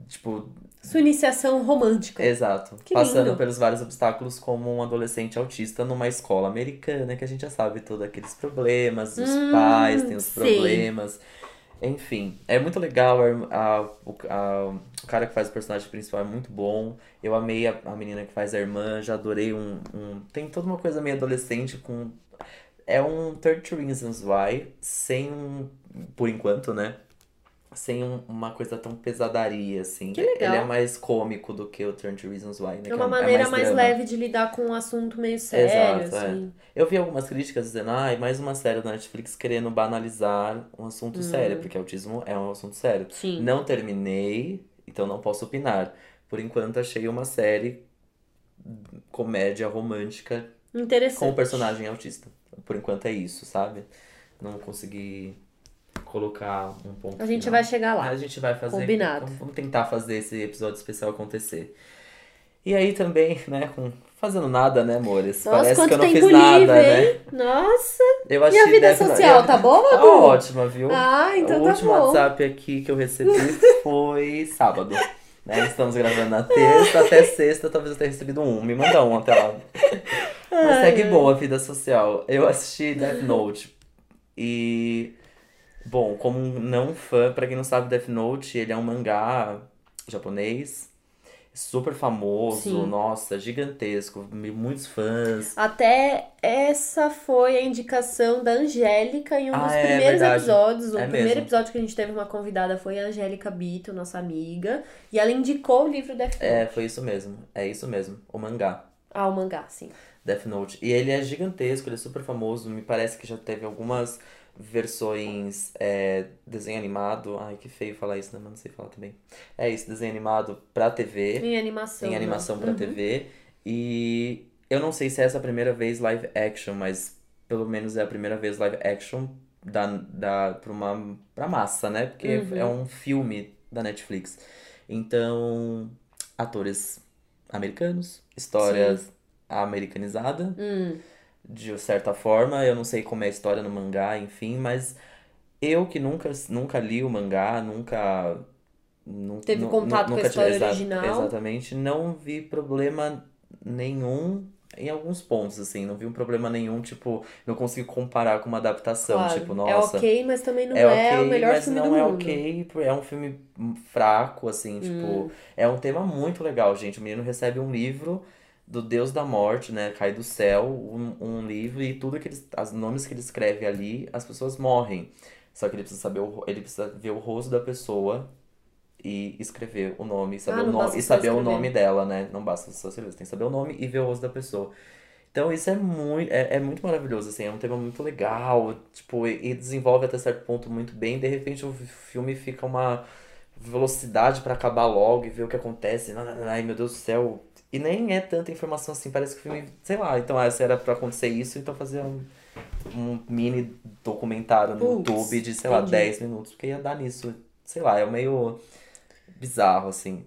Speaker 1: tipo,
Speaker 2: Sua iniciação romântica.
Speaker 1: Exato.
Speaker 2: Que
Speaker 1: Passando
Speaker 2: lindo.
Speaker 1: pelos vários obstáculos como um adolescente autista numa escola americana, que a gente já sabe todos aqueles problemas, os
Speaker 2: Hum,
Speaker 1: pais têm os
Speaker 2: sei.
Speaker 1: problemas. Enfim, é muito legal. A, a- o, a- o cara que faz o personagem principal é muito bom. Eu amei a, a menina que faz a irmã, já adorei um, um. Tem toda uma coisa meio adolescente com. É um 30 Reasons Why, sem um. Por enquanto, né? Sem um- uma coisa tão pesadaria, assim.
Speaker 2: Que legal.
Speaker 1: Ele é mais cômico do que o 30 Reasons Why, né?
Speaker 2: É uma maneira mais,
Speaker 1: drama.
Speaker 2: leve de lidar com um assunto meio sério,
Speaker 1: Exato, é.
Speaker 2: assim.
Speaker 1: Eu vi algumas críticas dizendo, ai, mais uma série da Netflix querendo banalizar um assunto sério, porque autismo é um assunto sério.
Speaker 2: Hum. Sim.
Speaker 1: Não terminei, então não posso opinar. Por enquanto, achei uma série comédia romântica com
Speaker 2: Interessante.
Speaker 1: personagem autista. Por enquanto é isso, sabe? Não consegui colocar um ponto
Speaker 2: A gente
Speaker 1: final.
Speaker 2: vai chegar lá.
Speaker 1: A gente vai fazer.
Speaker 2: Combinado.
Speaker 1: Vamos- tentar fazer esse episódio especial acontecer. E aí também, né, com fazendo nada, né, amores?
Speaker 2: Nossa,
Speaker 1: Parece que eu não fiz nada,
Speaker 2: livre,
Speaker 1: né?
Speaker 2: hein? Nossa.
Speaker 1: Eu
Speaker 2: E
Speaker 1: achei
Speaker 2: a vida social, tá boa,
Speaker 1: Tá
Speaker 2: Madu?
Speaker 1: ótima, viu?
Speaker 2: Ah, então
Speaker 1: o
Speaker 2: tá
Speaker 1: último
Speaker 2: bom.
Speaker 1: WhatsApp aqui que eu recebi foi sábado. Né? Estamos gravando na terça, até sexta talvez eu tenha recebido um. Me manda um até lá. Mas segue boa a vida social. Eu assisti Death Note. E. Bom, como um não fã, pra quem não sabe, Death Note, ele é um mangá japonês. Super famoso,
Speaker 2: Sim.
Speaker 1: nossa, gigantesco, muitos fãs.
Speaker 2: Até essa foi a indicação da Angélica em um
Speaker 1: Ah,
Speaker 2: dos
Speaker 1: é
Speaker 2: primeiros
Speaker 1: verdade.
Speaker 2: episódios. O
Speaker 1: É
Speaker 2: primeiro
Speaker 1: mesmo.
Speaker 2: episódio que a gente teve uma convidada foi a Angélica Bito, nossa amiga. E ela indicou o livro Death Note.
Speaker 1: É, foi isso mesmo. É isso mesmo. O mangá.
Speaker 2: Ah, o mangá, sim.
Speaker 1: Death Note. E ele é gigantesco, ele é super famoso. Me parece que já teve algumas versões é, desenho animado. Ai, que feio falar isso, né? Mas não sei falar também. É isso, desenho animado pra TV.
Speaker 2: Em animação.
Speaker 1: Em
Speaker 2: né?
Speaker 1: animação pra
Speaker 2: Uhum.
Speaker 1: TV. E eu não sei se essa é a primeira vez live action, mas pelo menos é a primeira vez live action da, da, pra, uma, pra massa, né? Porque
Speaker 2: Uhum.
Speaker 1: é um filme da Netflix. Então, atores americanos, histórias americanizada,
Speaker 2: Hum,
Speaker 1: de certa forma. Eu não sei como é a história no mangá, enfim, mas eu que nunca, nunca li o mangá, nunca. nu-
Speaker 2: Teve contato com a história
Speaker 1: exa-
Speaker 2: original.
Speaker 1: Exatamente. Não vi problema nenhum em alguns pontos, assim. Não vi um problema nenhum, tipo, não consigo comparar com uma adaptação.
Speaker 2: claro.
Speaker 1: Tipo,
Speaker 2: É
Speaker 1: nossa.
Speaker 2: ok, mas também não
Speaker 1: É
Speaker 2: é, o melhor
Speaker 1: mas
Speaker 2: filme
Speaker 1: não
Speaker 2: do
Speaker 1: é
Speaker 2: mundo.
Speaker 1: ok, é um filme fraco, assim,
Speaker 2: Hum.
Speaker 1: tipo, é um tema muito legal, gente. O menino recebe um livro do Deus da Morte, né? Cai do céu, um, um livro, e tudo que ele, os nomes que ele escreve ali, as pessoas morrem. Só que ele precisa saber, o, ele precisa ver o rosto da pessoa e escrever o nome, e saber,
Speaker 2: Ah,
Speaker 1: o nome, e saber o nome dela, né? Não basta só escrever, você tem que saber o nome e ver o rosto da pessoa. Então isso é muito, é, é muito maravilhoso, assim, é um tema muito legal, tipo, e, e desenvolve até certo ponto muito bem, de repente o filme fica uma velocidade pra acabar logo e ver o que acontece, ai meu Deus do céu, e nem é tanta informação assim, parece que o filme, sei lá, então ah, se era pra acontecer isso, então fazer um, um mini documentário no
Speaker 2: Putz,
Speaker 1: YouTube de, sei lá,
Speaker 2: entendi.
Speaker 1: 10 minutos, porque ia dar nisso, sei lá, é meio bizarro, assim.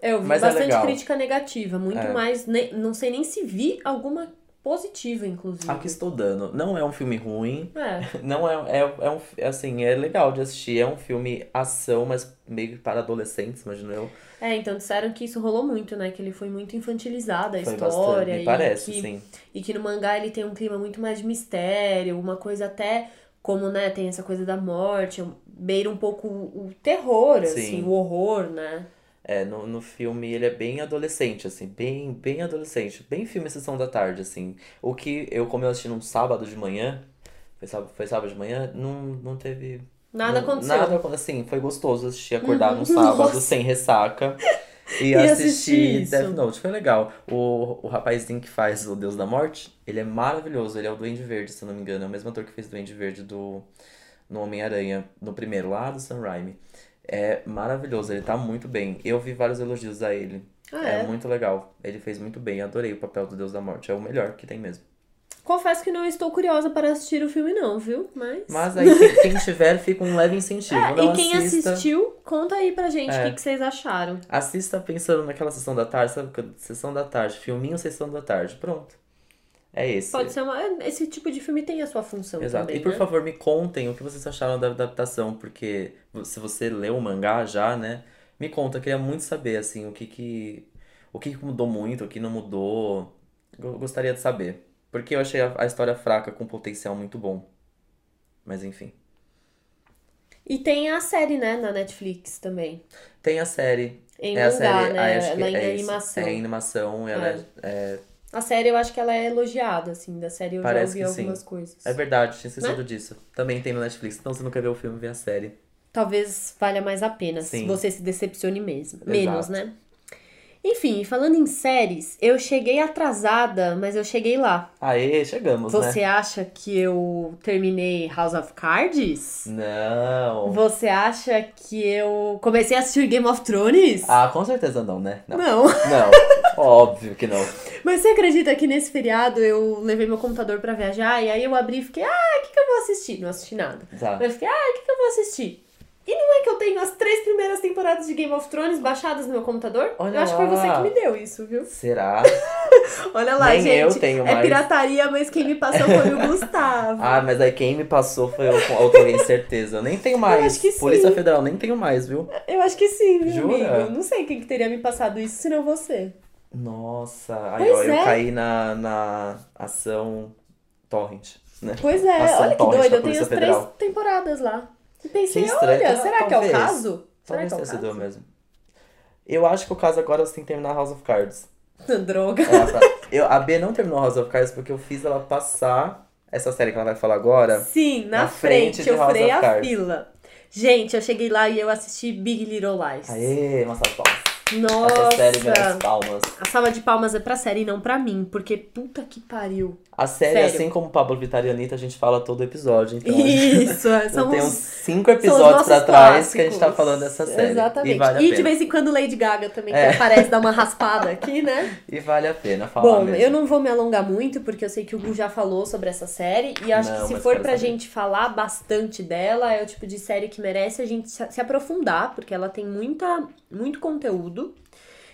Speaker 2: É, eu vi
Speaker 1: Mas é
Speaker 2: bastante
Speaker 1: legal.
Speaker 2: crítica negativa, muito
Speaker 1: É.
Speaker 2: mais. ne- não sei nem se vi alguma positiva, inclusive.
Speaker 1: Aqui estou dando. Não é um filme ruim,
Speaker 2: É,
Speaker 1: Não é, é, é um, é assim, é legal de assistir. É um filme ação, mas meio que para adolescentes, imagino eu.
Speaker 2: é, então disseram que isso rolou muito, né? Que ele foi muito infantilizado a
Speaker 1: Foi
Speaker 2: história.
Speaker 1: bastante, me
Speaker 2: e
Speaker 1: parece,
Speaker 2: que,
Speaker 1: sim.
Speaker 2: E que no mangá ele tem um clima muito mais de mistério, uma coisa até. Como, né, tem essa coisa da morte, beira um pouco o terror, assim,
Speaker 1: Sim.
Speaker 2: o horror, né?
Speaker 1: É, no, no filme ele é bem adolescente, assim, bem, bem adolescente. Bem filme Sessão da Tarde, assim. O que eu, como eu assisti num sábado de manhã, foi sábado, foi sábado de manhã, não, não teve...
Speaker 2: Nada
Speaker 1: não-
Speaker 2: aconteceu.
Speaker 1: Nada, assim, foi gostoso assistir, acordar
Speaker 2: Uhum.
Speaker 1: num sábado,
Speaker 2: Nossa.
Speaker 1: sem ressaca. E,
Speaker 2: E
Speaker 1: assistir. Death Note, foi legal. O, o rapazinho que faz o Deus da Morte, ele é maravilhoso. Ele é o Duende Verde, se eu não me engano. É o mesmo ator que fez o Duende Verde do, no Homem-Aranha, no primeiro, lá do Sam Raimi. É maravilhoso, ele tá muito bem. Eu vi vários elogios a ele.
Speaker 2: Ah,
Speaker 1: é
Speaker 2: é?
Speaker 1: muito legal. Ele fez muito bem, adorei o papel do Deus da Morte. É o melhor que tem mesmo.
Speaker 2: Confesso que não estou curiosa para assistir o filme, não, viu? Mas.
Speaker 1: Mas aí, quem, tiver, fica um leve incentivo.
Speaker 2: É,
Speaker 1: Não
Speaker 2: e quem
Speaker 1: assista.
Speaker 2: assistiu, conta aí pra gente o
Speaker 1: É.
Speaker 2: que, que vocês acharam.
Speaker 1: Assista pensando naquela sessão da tarde, sabe? Sessão da tarde, filminho Sessão da Tarde. Pronto. É esse.
Speaker 2: Pode ser uma. Esse tipo de filme tem a sua função
Speaker 1: Exato.
Speaker 2: também.
Speaker 1: e por
Speaker 2: né?
Speaker 1: favor, me contem o que vocês acharam da adaptação, porque se você leu o mangá já, né? Me conta, eu queria muito saber, assim, o que que, o que mudou muito, o que não mudou. Eu gostaria de saber. Porque eu achei a, a história fraca com potencial muito bom. Mas enfim.
Speaker 2: E tem a série, né, na Netflix também.
Speaker 1: Tem a série.
Speaker 2: Em
Speaker 1: é a
Speaker 2: mangá,
Speaker 1: série,
Speaker 2: né? Ela é
Speaker 1: é isso.
Speaker 2: animação.
Speaker 1: É em animação, ela é, é,
Speaker 2: A série eu acho que ela é elogiada, assim. Da série eu
Speaker 1: Parece
Speaker 2: já ouvi
Speaker 1: que sim.
Speaker 2: algumas coisas.
Speaker 1: é verdade, tinha
Speaker 2: Né?
Speaker 1: esquecido disso. Também tem no Netflix, então se não quer ver o filme, vê a série.
Speaker 2: Talvez valha mais a pena, se
Speaker 1: Sim.
Speaker 2: você se decepcione mesmo. Menos,
Speaker 1: Exato.
Speaker 2: né? Enfim, falando em séries, eu cheguei atrasada, mas eu cheguei lá.
Speaker 1: Aê, chegamos,
Speaker 2: Você
Speaker 1: né?
Speaker 2: acha que eu terminei House of Cards?
Speaker 1: Não.
Speaker 2: Você acha que eu comecei a assistir Game of Thrones?
Speaker 1: Ah, com certeza não, né? Não.
Speaker 2: Não.
Speaker 1: Não, óbvio que não.
Speaker 2: Mas você acredita que nesse feriado eu levei meu computador pra viajar e aí eu abri e fiquei, ah, o que, que eu vou assistir. Não assisti nada.
Speaker 1: Tá.
Speaker 2: Mas eu fiquei, ah, o que, que eu vou assistir? E não é que eu tenho as três primeiras temporadas de Game of Thrones baixadas no meu computador?
Speaker 1: Olha
Speaker 2: eu acho que foi você
Speaker 1: lá.
Speaker 2: que me deu isso, viu?
Speaker 1: Será?
Speaker 2: Olha lá,
Speaker 1: Nem
Speaker 2: gente.
Speaker 1: eu tenho
Speaker 2: é
Speaker 1: mais.
Speaker 2: pirataria, mas quem me passou foi o Gustavo.
Speaker 1: Ah, mas aí quem me passou foi eu com alguém certeza. Eu nem tenho mais.
Speaker 2: acho que sim.
Speaker 1: Polícia Federal, nem tenho mais, viu?
Speaker 2: Eu acho que sim, viu,
Speaker 1: Jura?
Speaker 2: amigo? Não sei quem que teria me passado isso, senão você.
Speaker 1: Nossa, aí ó, eu
Speaker 2: é.
Speaker 1: caí na, na ação torrent, né?
Speaker 2: Pois é,
Speaker 1: Ação
Speaker 2: olha que doido, eu tenho as três
Speaker 1: Federal.
Speaker 2: temporadas lá. E pensei, olha,
Speaker 1: tá-
Speaker 2: será que é o
Speaker 1: talvez.
Speaker 2: caso? Será
Speaker 1: Talvez
Speaker 2: que é
Speaker 1: tenha sido mesmo. Eu acho que o caso agora você tem que terminar House of Cards.
Speaker 2: Droga.
Speaker 1: Tá- eu, a B não terminou House of Cards porque eu fiz ela passar essa série que ela vai falar agora.
Speaker 2: Sim, na,
Speaker 1: Na frente
Speaker 2: frente, eu
Speaker 1: House
Speaker 2: furei a fila. Gente, eu cheguei lá e eu assisti Big Little Lies.
Speaker 1: Aê, uma salva.
Speaker 2: Nossa!
Speaker 1: Essa série merece palmas.
Speaker 2: A salva de palmas é pra série e não pra mim, porque puta que pariu.
Speaker 1: A série,
Speaker 2: Sério.
Speaker 1: assim como Pablo Vittar e Anitta, a gente fala todo episódio. Então,
Speaker 2: Isso, são
Speaker 1: tenho uns cinco episódios pra trás que a gente tá
Speaker 2: clássicos.
Speaker 1: falando dessa série.
Speaker 2: Exatamente.
Speaker 1: E vale
Speaker 2: E de vez em quando Lady Gaga também,
Speaker 1: É.
Speaker 2: que aparece, dá uma raspada aqui, né?
Speaker 1: E vale a pena falar
Speaker 2: Bom,
Speaker 1: mesmo.
Speaker 2: eu não vou me alongar muito, porque eu sei que o Gu já falou sobre essa série. E acho
Speaker 1: Não,
Speaker 2: que se for pra
Speaker 1: saber.
Speaker 2: gente falar bastante dela, é o tipo de série que merece a gente se aprofundar, porque ela tem muita, muito conteúdo.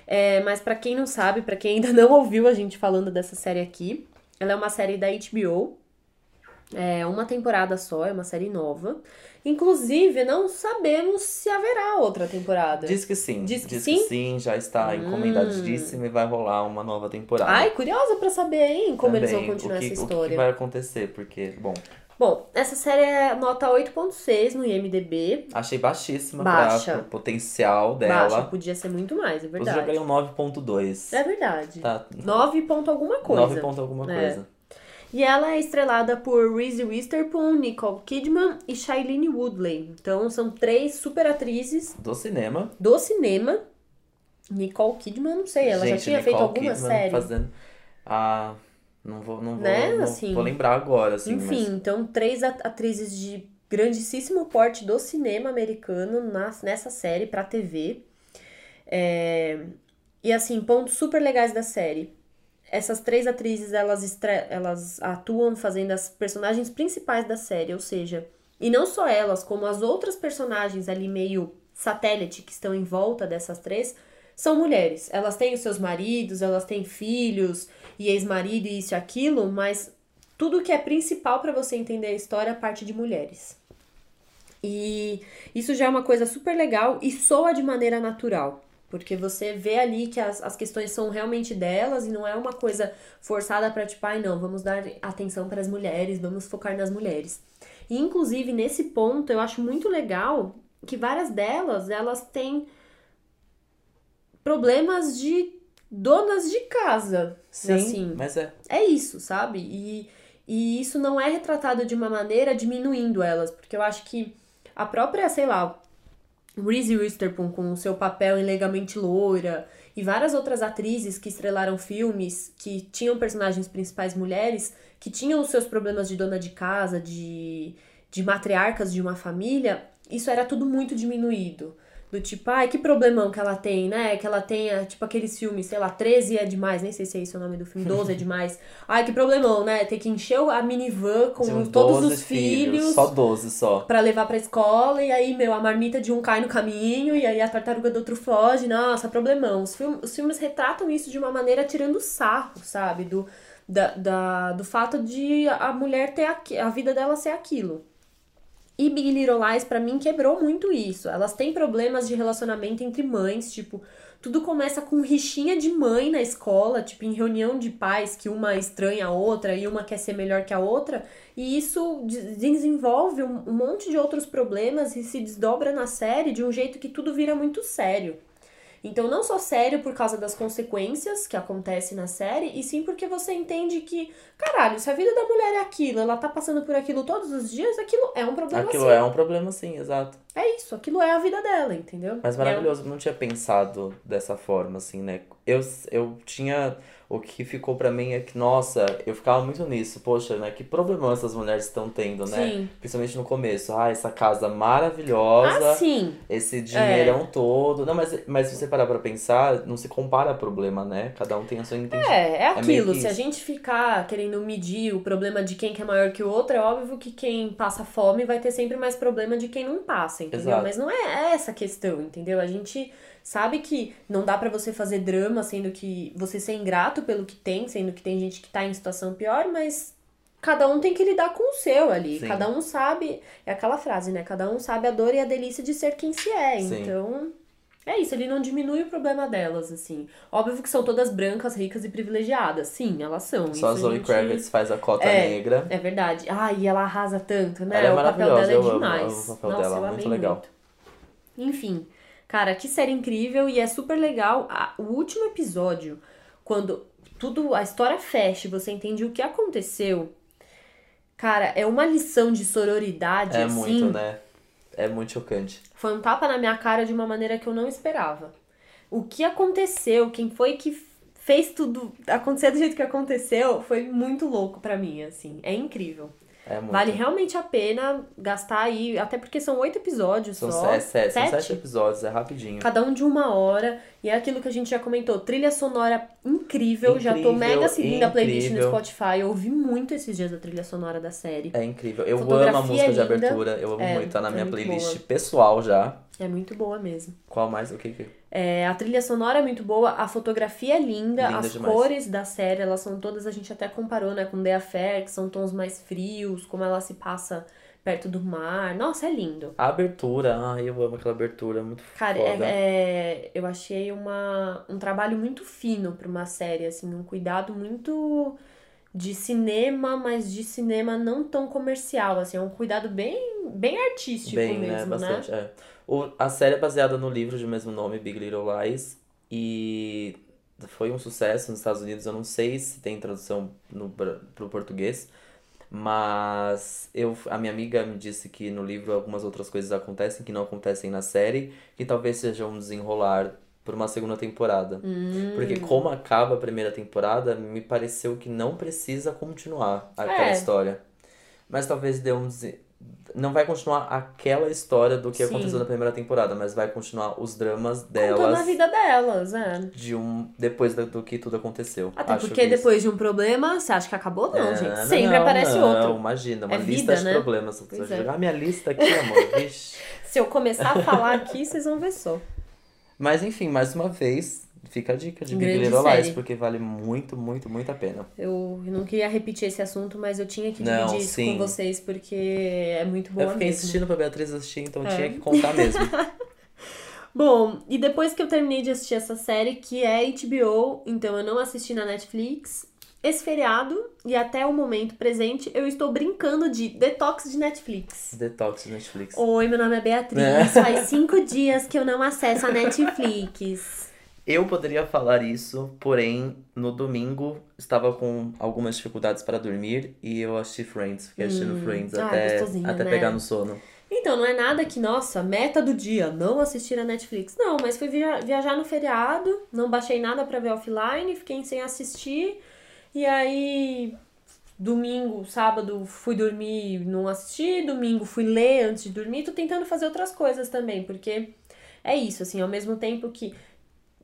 Speaker 2: É, mas pra quem não sabe, pra quem ainda não ouviu a gente falando dessa série aqui, ela é uma série da HBO. É uma temporada só, é uma série nova. Inclusive, não sabemos se haverá outra temporada.
Speaker 1: Diz que sim.
Speaker 2: Diz que
Speaker 1: que
Speaker 2: sim?
Speaker 1: sim, já está
Speaker 2: Hum.
Speaker 1: encomendadíssimo e vai rolar uma nova temporada.
Speaker 2: Ai, curiosa pra saber, hein, como eles vão
Speaker 1: Também,
Speaker 2: continuar
Speaker 1: o que,
Speaker 2: essa
Speaker 1: O que
Speaker 2: história.
Speaker 1: que vai acontecer? Porque, bom,
Speaker 2: Bom, essa série é nota 8.6 no IMDB.
Speaker 1: achei baixíssima
Speaker 2: Baixa.
Speaker 1: pra, pro potencial dela.
Speaker 2: Baixa, podia ser muito mais, é verdade.
Speaker 1: ganhei um 9.2.
Speaker 2: É verdade.
Speaker 1: Tá.
Speaker 2: 9 ponto alguma coisa.
Speaker 1: 9 ponto alguma
Speaker 2: É.
Speaker 1: coisa.
Speaker 2: E ela é estrelada por Reese Witherspoon, Nicole Kidman e Shailene Woodley. Então são três super atrizes
Speaker 1: Do cinema.
Speaker 2: do cinema. Nicole Kidman, não sei, ela já
Speaker 1: Gente,
Speaker 2: tinha feito
Speaker 1: Nicole
Speaker 2: alguma
Speaker 1: Kidman
Speaker 2: série.
Speaker 1: Fazendo... Ah, não vou, não vou,
Speaker 2: Né,
Speaker 1: não
Speaker 2: assim.
Speaker 1: vou lembrar agora, assim.
Speaker 2: Enfim,
Speaker 1: mas-
Speaker 2: então três at- atrizes de grandíssimo porte do cinema americano na- nessa série pra TV. É, E assim, pontos super legais da série. Essas três atrizes, elas, estre- elas atuam fazendo as personagens principais da série, ou seja, e não só elas, como as outras personagens ali meio satélite que estão em volta dessas três, são mulheres. Elas têm os seus maridos, elas têm filhos e ex-marido e isso e aquilo, mas tudo que é principal pra você entender a história parte de mulheres. E isso já é uma coisa super legal e soa de maneira natural. Porque você vê ali que as, as questões são realmente delas e não é uma coisa forçada pra tipo, ai não, vamos dar atenção para as mulheres, vamos focar nas mulheres. E inclusive nesse ponto eu acho muito legal que várias delas, elas têm problemas de donas de casa.
Speaker 1: Sim,
Speaker 2: assim.
Speaker 1: mas é.
Speaker 2: É isso, sabe? E, e isso não é retratado de uma maneira diminuindo elas, porque eu acho que a própria, sei lá, Reese Witherspoon com o seu papel em Legamente Loira e várias outras atrizes que estrelaram filmes que tinham personagens principais mulheres, que tinham os seus problemas de dona de casa, de, de matriarcas de uma família, isso era tudo muito diminuído. Do tipo, ai, que problemão que ela tem, né? Que ela tenha, tipo, aqueles filmes, sei lá, 13 é demais, nem sei se é esse o nome do filme, 12 é demais. Ai, que problemão, né? Ter que encher a minivan com todos
Speaker 1: 12
Speaker 2: os filhos
Speaker 1: Só 12 só.
Speaker 2: pra levar pra escola, e aí, meu, a marmita de um cai no caminho, e aí a tartaruga do outro foge, nossa, problemão. Os, film, os filmes retratam isso de uma maneira tirando sarro, sabe? Do, da, da, do fato de a mulher ter aqui, a vida dela ser aquilo. E Big Little Lies, pra mim, quebrou muito isso. Elas têm problemas de relacionamento entre mães, tipo, tudo começa com rixinha de mãe na escola, tipo, em reunião de pais, que uma estranha a outra e uma quer ser melhor que a outra. E isso de- desenvolve um monte de outros problemas e se desdobra na série de um jeito que tudo vira muito sério. Então, não só sério por causa das consequências que acontecem na série, e sim porque você entende que, caralho, se a vida da mulher é aquilo, ela tá passando por aquilo todos os dias, aquilo é um problema
Speaker 1: Aquilo
Speaker 2: sim.
Speaker 1: é um problema sim, exato.
Speaker 2: É isso, aquilo é a vida dela, entendeu?
Speaker 1: Mas
Speaker 2: É um-
Speaker 1: maravilhoso, não tinha pensado dessa forma, assim, né? Eu, eu tinha. O que ficou pra mim é que, nossa, eu ficava muito nisso. Poxa, né? Que problemão essas mulheres estão tendo, né?
Speaker 2: Sim.
Speaker 1: Principalmente no começo. Ah, essa casa maravilhosa.
Speaker 2: Ah, sim.
Speaker 1: Esse dinheirão todo. Não, mas, mas se você parar pra pensar, não se compara problema, né? Cada um tem a sua entendimento.
Speaker 2: É, é
Speaker 1: meio
Speaker 2: aquilo.
Speaker 1: que
Speaker 2: Se a gente ficar querendo medir o problema de quem que é maior que o outro, é óbvio que quem passa fome vai ter sempre mais problema de quem não passa, entendeu?
Speaker 1: Exato.
Speaker 2: Mas não é essa a questão, entendeu? A gente sabe que não dá pra você fazer drama sendo que você ser ingrato pelo que tem, sendo que tem gente que tá em situação pior, mas cada um tem que lidar com o seu ali.
Speaker 1: Sim.
Speaker 2: Cada um sabe, é aquela frase, né? Cada um sabe a dor e a delícia de ser quem se é.
Speaker 1: Sim.
Speaker 2: Então, é isso, ele não diminui o problema delas, assim. Óbvio que são todas brancas, ricas e privilegiadas. Sim, elas são.
Speaker 1: Só a Zoe
Speaker 2: gente-
Speaker 1: Kravitz faz a cota
Speaker 2: É.
Speaker 1: negra.
Speaker 2: É verdade. Ah, e ela arrasa tanto, né?
Speaker 1: Ela é
Speaker 2: o papel dela é
Speaker 1: eu amo-
Speaker 2: demais.
Speaker 1: amo o papel
Speaker 2: Nossa,
Speaker 1: dela,
Speaker 2: eu
Speaker 1: muito legal.
Speaker 2: muito. Enfim, cara, que série incrível e é super legal. A- o último episódio, quando tudo, a história fecha, e você entende o que aconteceu. Cara, é uma lição de sororidade,
Speaker 1: É
Speaker 2: assim.
Speaker 1: muito, né? É muito chocante.
Speaker 2: Foi um tapa na minha cara de uma maneira que eu não esperava. O que aconteceu, quem foi que fez tudo acontecer do jeito que aconteceu, foi muito louco pra mim, assim. É incrível.
Speaker 1: É.
Speaker 2: Vale realmente a pena gastar aí, até porque são oito episódios
Speaker 1: São,
Speaker 2: só.
Speaker 1: se- sete, são
Speaker 2: sete
Speaker 1: episódios, é rapidinho.
Speaker 2: Cada um de uma hora. E é aquilo que a gente já comentou. Trilha sonora incrível. já tô
Speaker 1: Incrível,
Speaker 2: mega seguindo a playlist no
Speaker 1: incrível.
Speaker 2: Spotify. Eu ouvi muito esses dias a trilha sonora da série.
Speaker 1: É incrível. Eu
Speaker 2: Fotografia
Speaker 1: amo a música de
Speaker 2: linda.
Speaker 1: abertura, eu amo
Speaker 2: É,
Speaker 1: muito. Tá na
Speaker 2: é
Speaker 1: minha playlist
Speaker 2: boa.
Speaker 1: pessoal já.
Speaker 2: É muito boa mesmo.
Speaker 1: Qual mais? O que que.
Speaker 2: É, a trilha sonora é muito boa, a fotografia é linda,
Speaker 1: Linda
Speaker 2: as
Speaker 1: demais.
Speaker 2: cores da série, elas são todas, a gente até comparou, né, com The Affair, que são tons mais frios, como ela se passa perto do mar. Nossa, é lindo.
Speaker 1: A abertura, ai, eu amo aquela abertura, muito
Speaker 2: Cara,
Speaker 1: foda.
Speaker 2: é, é- eu achei uma, um trabalho muito fino pra uma série, assim, um cuidado muito de cinema, mas de cinema não tão comercial, assim, é um cuidado bem, bem artístico
Speaker 1: Bem, né?
Speaker 2: mesmo, né?
Speaker 1: Bastante, é. O, a série é baseada no livro de mesmo nome, Big Little Lies, e foi um sucesso nos Estados Unidos. Eu não sei se tem tradução no, pro português, mas eu, a minha amiga me disse que no livro algumas outras coisas acontecem que não acontecem na série, que talvez seja um desenrolar por uma segunda temporada.
Speaker 2: Hum.
Speaker 1: Porque como acaba a primeira temporada, me pareceu que não precisa continuar aquela
Speaker 2: É.
Speaker 1: história. Mas talvez dê um... Não vai continuar aquela história do que
Speaker 2: Sim.
Speaker 1: aconteceu na primeira temporada, mas vai continuar os dramas
Speaker 2: Contando a
Speaker 1: delas
Speaker 2: vida delas, é.
Speaker 1: de um depois da- do que tudo aconteceu.
Speaker 2: Até
Speaker 1: Acho
Speaker 2: porque
Speaker 1: que isso-
Speaker 2: depois de um problema, você acha que acabou? Não,
Speaker 1: É,
Speaker 2: gente.
Speaker 1: não,
Speaker 2: Sempre
Speaker 1: não,
Speaker 2: aparece
Speaker 1: não,
Speaker 2: outro.
Speaker 1: imagina, uma
Speaker 2: É
Speaker 1: lista
Speaker 2: vida,
Speaker 1: de
Speaker 2: né?
Speaker 1: problemas.
Speaker 2: Pois
Speaker 1: você
Speaker 2: é.
Speaker 1: jogar minha lista aqui, amor, vixe.
Speaker 2: Se eu começar a falar aqui, vocês vão ver só.
Speaker 1: Mas enfim, mais uma vez, fica a dica de Big
Speaker 2: Grande
Speaker 1: Little Lies,
Speaker 2: série.
Speaker 1: porque vale muito, muito, muito a pena.
Speaker 2: Eu não queria repetir esse assunto, mas eu tinha que
Speaker 1: Não,
Speaker 2: dividir isso
Speaker 1: sim.
Speaker 2: com vocês, porque é muito boa
Speaker 1: eu fiquei
Speaker 2: mesmo.
Speaker 1: insistindo pra Beatriz assistir, então
Speaker 2: É.
Speaker 1: tinha que contar mesmo.
Speaker 2: Bom, e depois que eu terminei de assistir essa série, que é HBO, então eu não assisti na Netflix, esse feriado e até o momento presente, eu estou brincando de detox de Netflix.
Speaker 1: Detox Netflix.
Speaker 2: Oi, meu nome é Beatriz.
Speaker 1: É.
Speaker 2: Faz cinco dias que eu não acesso a Netflix.
Speaker 1: Eu poderia falar isso, porém, no domingo estava com algumas dificuldades para dormir e eu assisti Friends. Fiquei assistindo Friends
Speaker 2: ah,
Speaker 1: até, até
Speaker 2: né?
Speaker 1: pegar no sono.
Speaker 2: Então, não é nada que, nossa, meta do dia, não assistir a Netflix. Não, mas fui via- viajar no feriado, não baixei nada pra ver offline, fiquei sem assistir. E aí, domingo, sábado, fui dormir, não assisti. Domingo, fui ler antes de dormir. Tô tentando fazer outras coisas também, porque é isso, assim, ao mesmo tempo que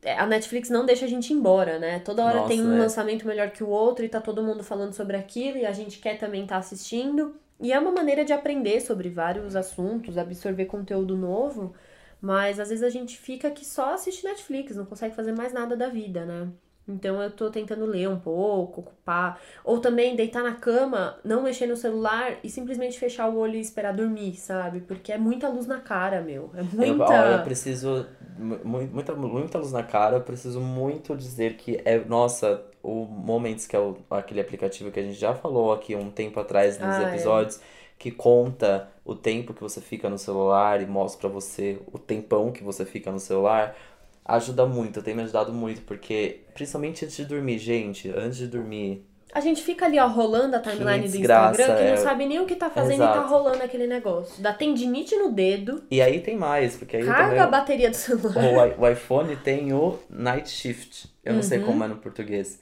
Speaker 2: a Netflix não deixa a gente ir embora, né? Toda hora
Speaker 1: Nossa,
Speaker 2: tem um
Speaker 1: é.
Speaker 2: lançamento melhor que o outro e tá todo mundo falando sobre aquilo e a gente quer também estar assistindo. E é uma maneira de aprender sobre vários assuntos, absorver conteúdo novo, mas às vezes a gente fica que só assiste Netflix, não consegue fazer mais nada da vida, né? Então eu tô tentando ler um pouco, ocupar. Ou também deitar na cama, não mexer no celular e simplesmente fechar o olho e esperar dormir, sabe? Porque é muita luz na cara, meu. É
Speaker 1: Eu,
Speaker 2: muita.
Speaker 1: ó, eu preciso. mu- mu- Muita, muita luz na cara, eu preciso muito dizer que é. Nossa, o Moments, que é o, aquele aplicativo que a gente já falou aqui um tempo atrás nos
Speaker 2: Ah, é.
Speaker 1: episódios, que conta o tempo que você fica no celular e mostra pra você o tempão que você fica no celular, ajuda muito, tem me ajudado muito, porque principalmente antes de dormir, gente, antes de dormir.
Speaker 2: A gente fica ali, ó, rolando a timeline do Instagram, que
Speaker 1: é.
Speaker 2: não sabe nem o que tá fazendo e tá
Speaker 1: Exato.
Speaker 2: rolando aquele negócio. Dá tendinite no dedo,
Speaker 1: E aí tem mais, porque aí
Speaker 2: carga
Speaker 1: também.
Speaker 2: a bateria do celular.
Speaker 1: O, o iPhone tem o Night Shift. Eu não sei
Speaker 2: Uhum.
Speaker 1: como é no português.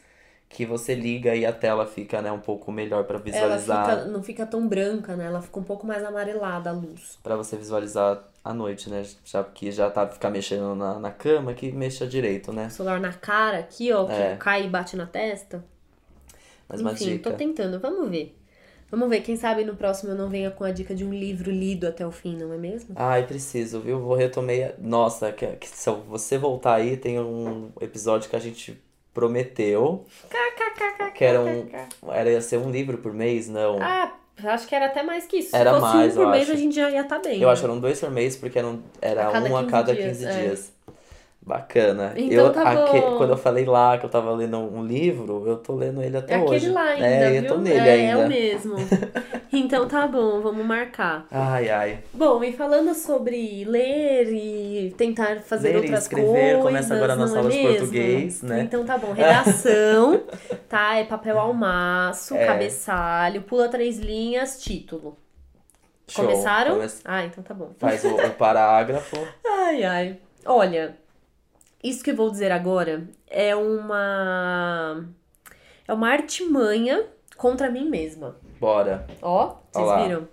Speaker 1: Que você liga e a tela fica, né, um pouco melhor pra
Speaker 2: Ela
Speaker 1: visualizar.
Speaker 2: fica, não fica tão branca, né? Ela fica um pouco mais amarelada a luz.
Speaker 1: Pra você visualizar à noite, né? Já que já tá ficar mexendo na, na cama, que mexa direito, né?
Speaker 2: O celular na cara aqui, ó,
Speaker 1: É.
Speaker 2: que cai e bate na testa.
Speaker 1: Mas
Speaker 2: Enfim, tô tentando. Vamos ver. Vamos ver, quem sabe no próximo eu não venha com a dica de um livro lido até o fim, não é mesmo?
Speaker 1: Ai, preciso, viu? Vou retomei. Nossa, que, que se você voltar aí, tem um episódio que a gente prometeu. Que era um. Era ia ser um livro por mês, não.
Speaker 2: Ah, acho que era até mais que isso.
Speaker 1: Era
Speaker 2: Se fosse
Speaker 1: mais,
Speaker 2: um por
Speaker 1: eu
Speaker 2: mês,
Speaker 1: acho.
Speaker 2: a gente já ia estar bem.
Speaker 1: Eu
Speaker 2: né?
Speaker 1: acho que eram dois por mês, porque eram, era
Speaker 2: A
Speaker 1: um a
Speaker 2: 15
Speaker 1: cada
Speaker 2: dias,
Speaker 1: 15
Speaker 2: é.
Speaker 1: Bacana.
Speaker 2: Então
Speaker 1: eu,
Speaker 2: tá
Speaker 1: aque- quando eu falei lá que eu tava lendo um livro, eu tô lendo ele até
Speaker 2: É aquele
Speaker 1: hoje.
Speaker 2: lá ainda,
Speaker 1: é, eu
Speaker 2: viu?
Speaker 1: tô nele
Speaker 2: é,
Speaker 1: ainda.
Speaker 2: é o mesmo. então tá bom, vamos marcar.
Speaker 1: Ai, ai.
Speaker 2: Bom, e falando sobre ler e tentar fazer
Speaker 1: Ler e
Speaker 2: outras
Speaker 1: escrever,
Speaker 2: coisas,
Speaker 1: começa agora
Speaker 2: não é
Speaker 1: aula de
Speaker 2: mesmo?
Speaker 1: português, né?
Speaker 2: Então tá bom, redação, tá? É papel ao maço,
Speaker 1: É.
Speaker 2: cabeçalho, pula três linhas, título.
Speaker 1: Show.
Speaker 2: Começaram?
Speaker 1: Come-
Speaker 2: Ah, então tá bom.
Speaker 1: Faz o, o parágrafo.
Speaker 2: Ai, ai. Olha, isso que eu vou dizer agora é uma. É uma artimanha contra mim mesma.
Speaker 1: Bora.
Speaker 2: Ó, vocês
Speaker 1: Olá.
Speaker 2: viram?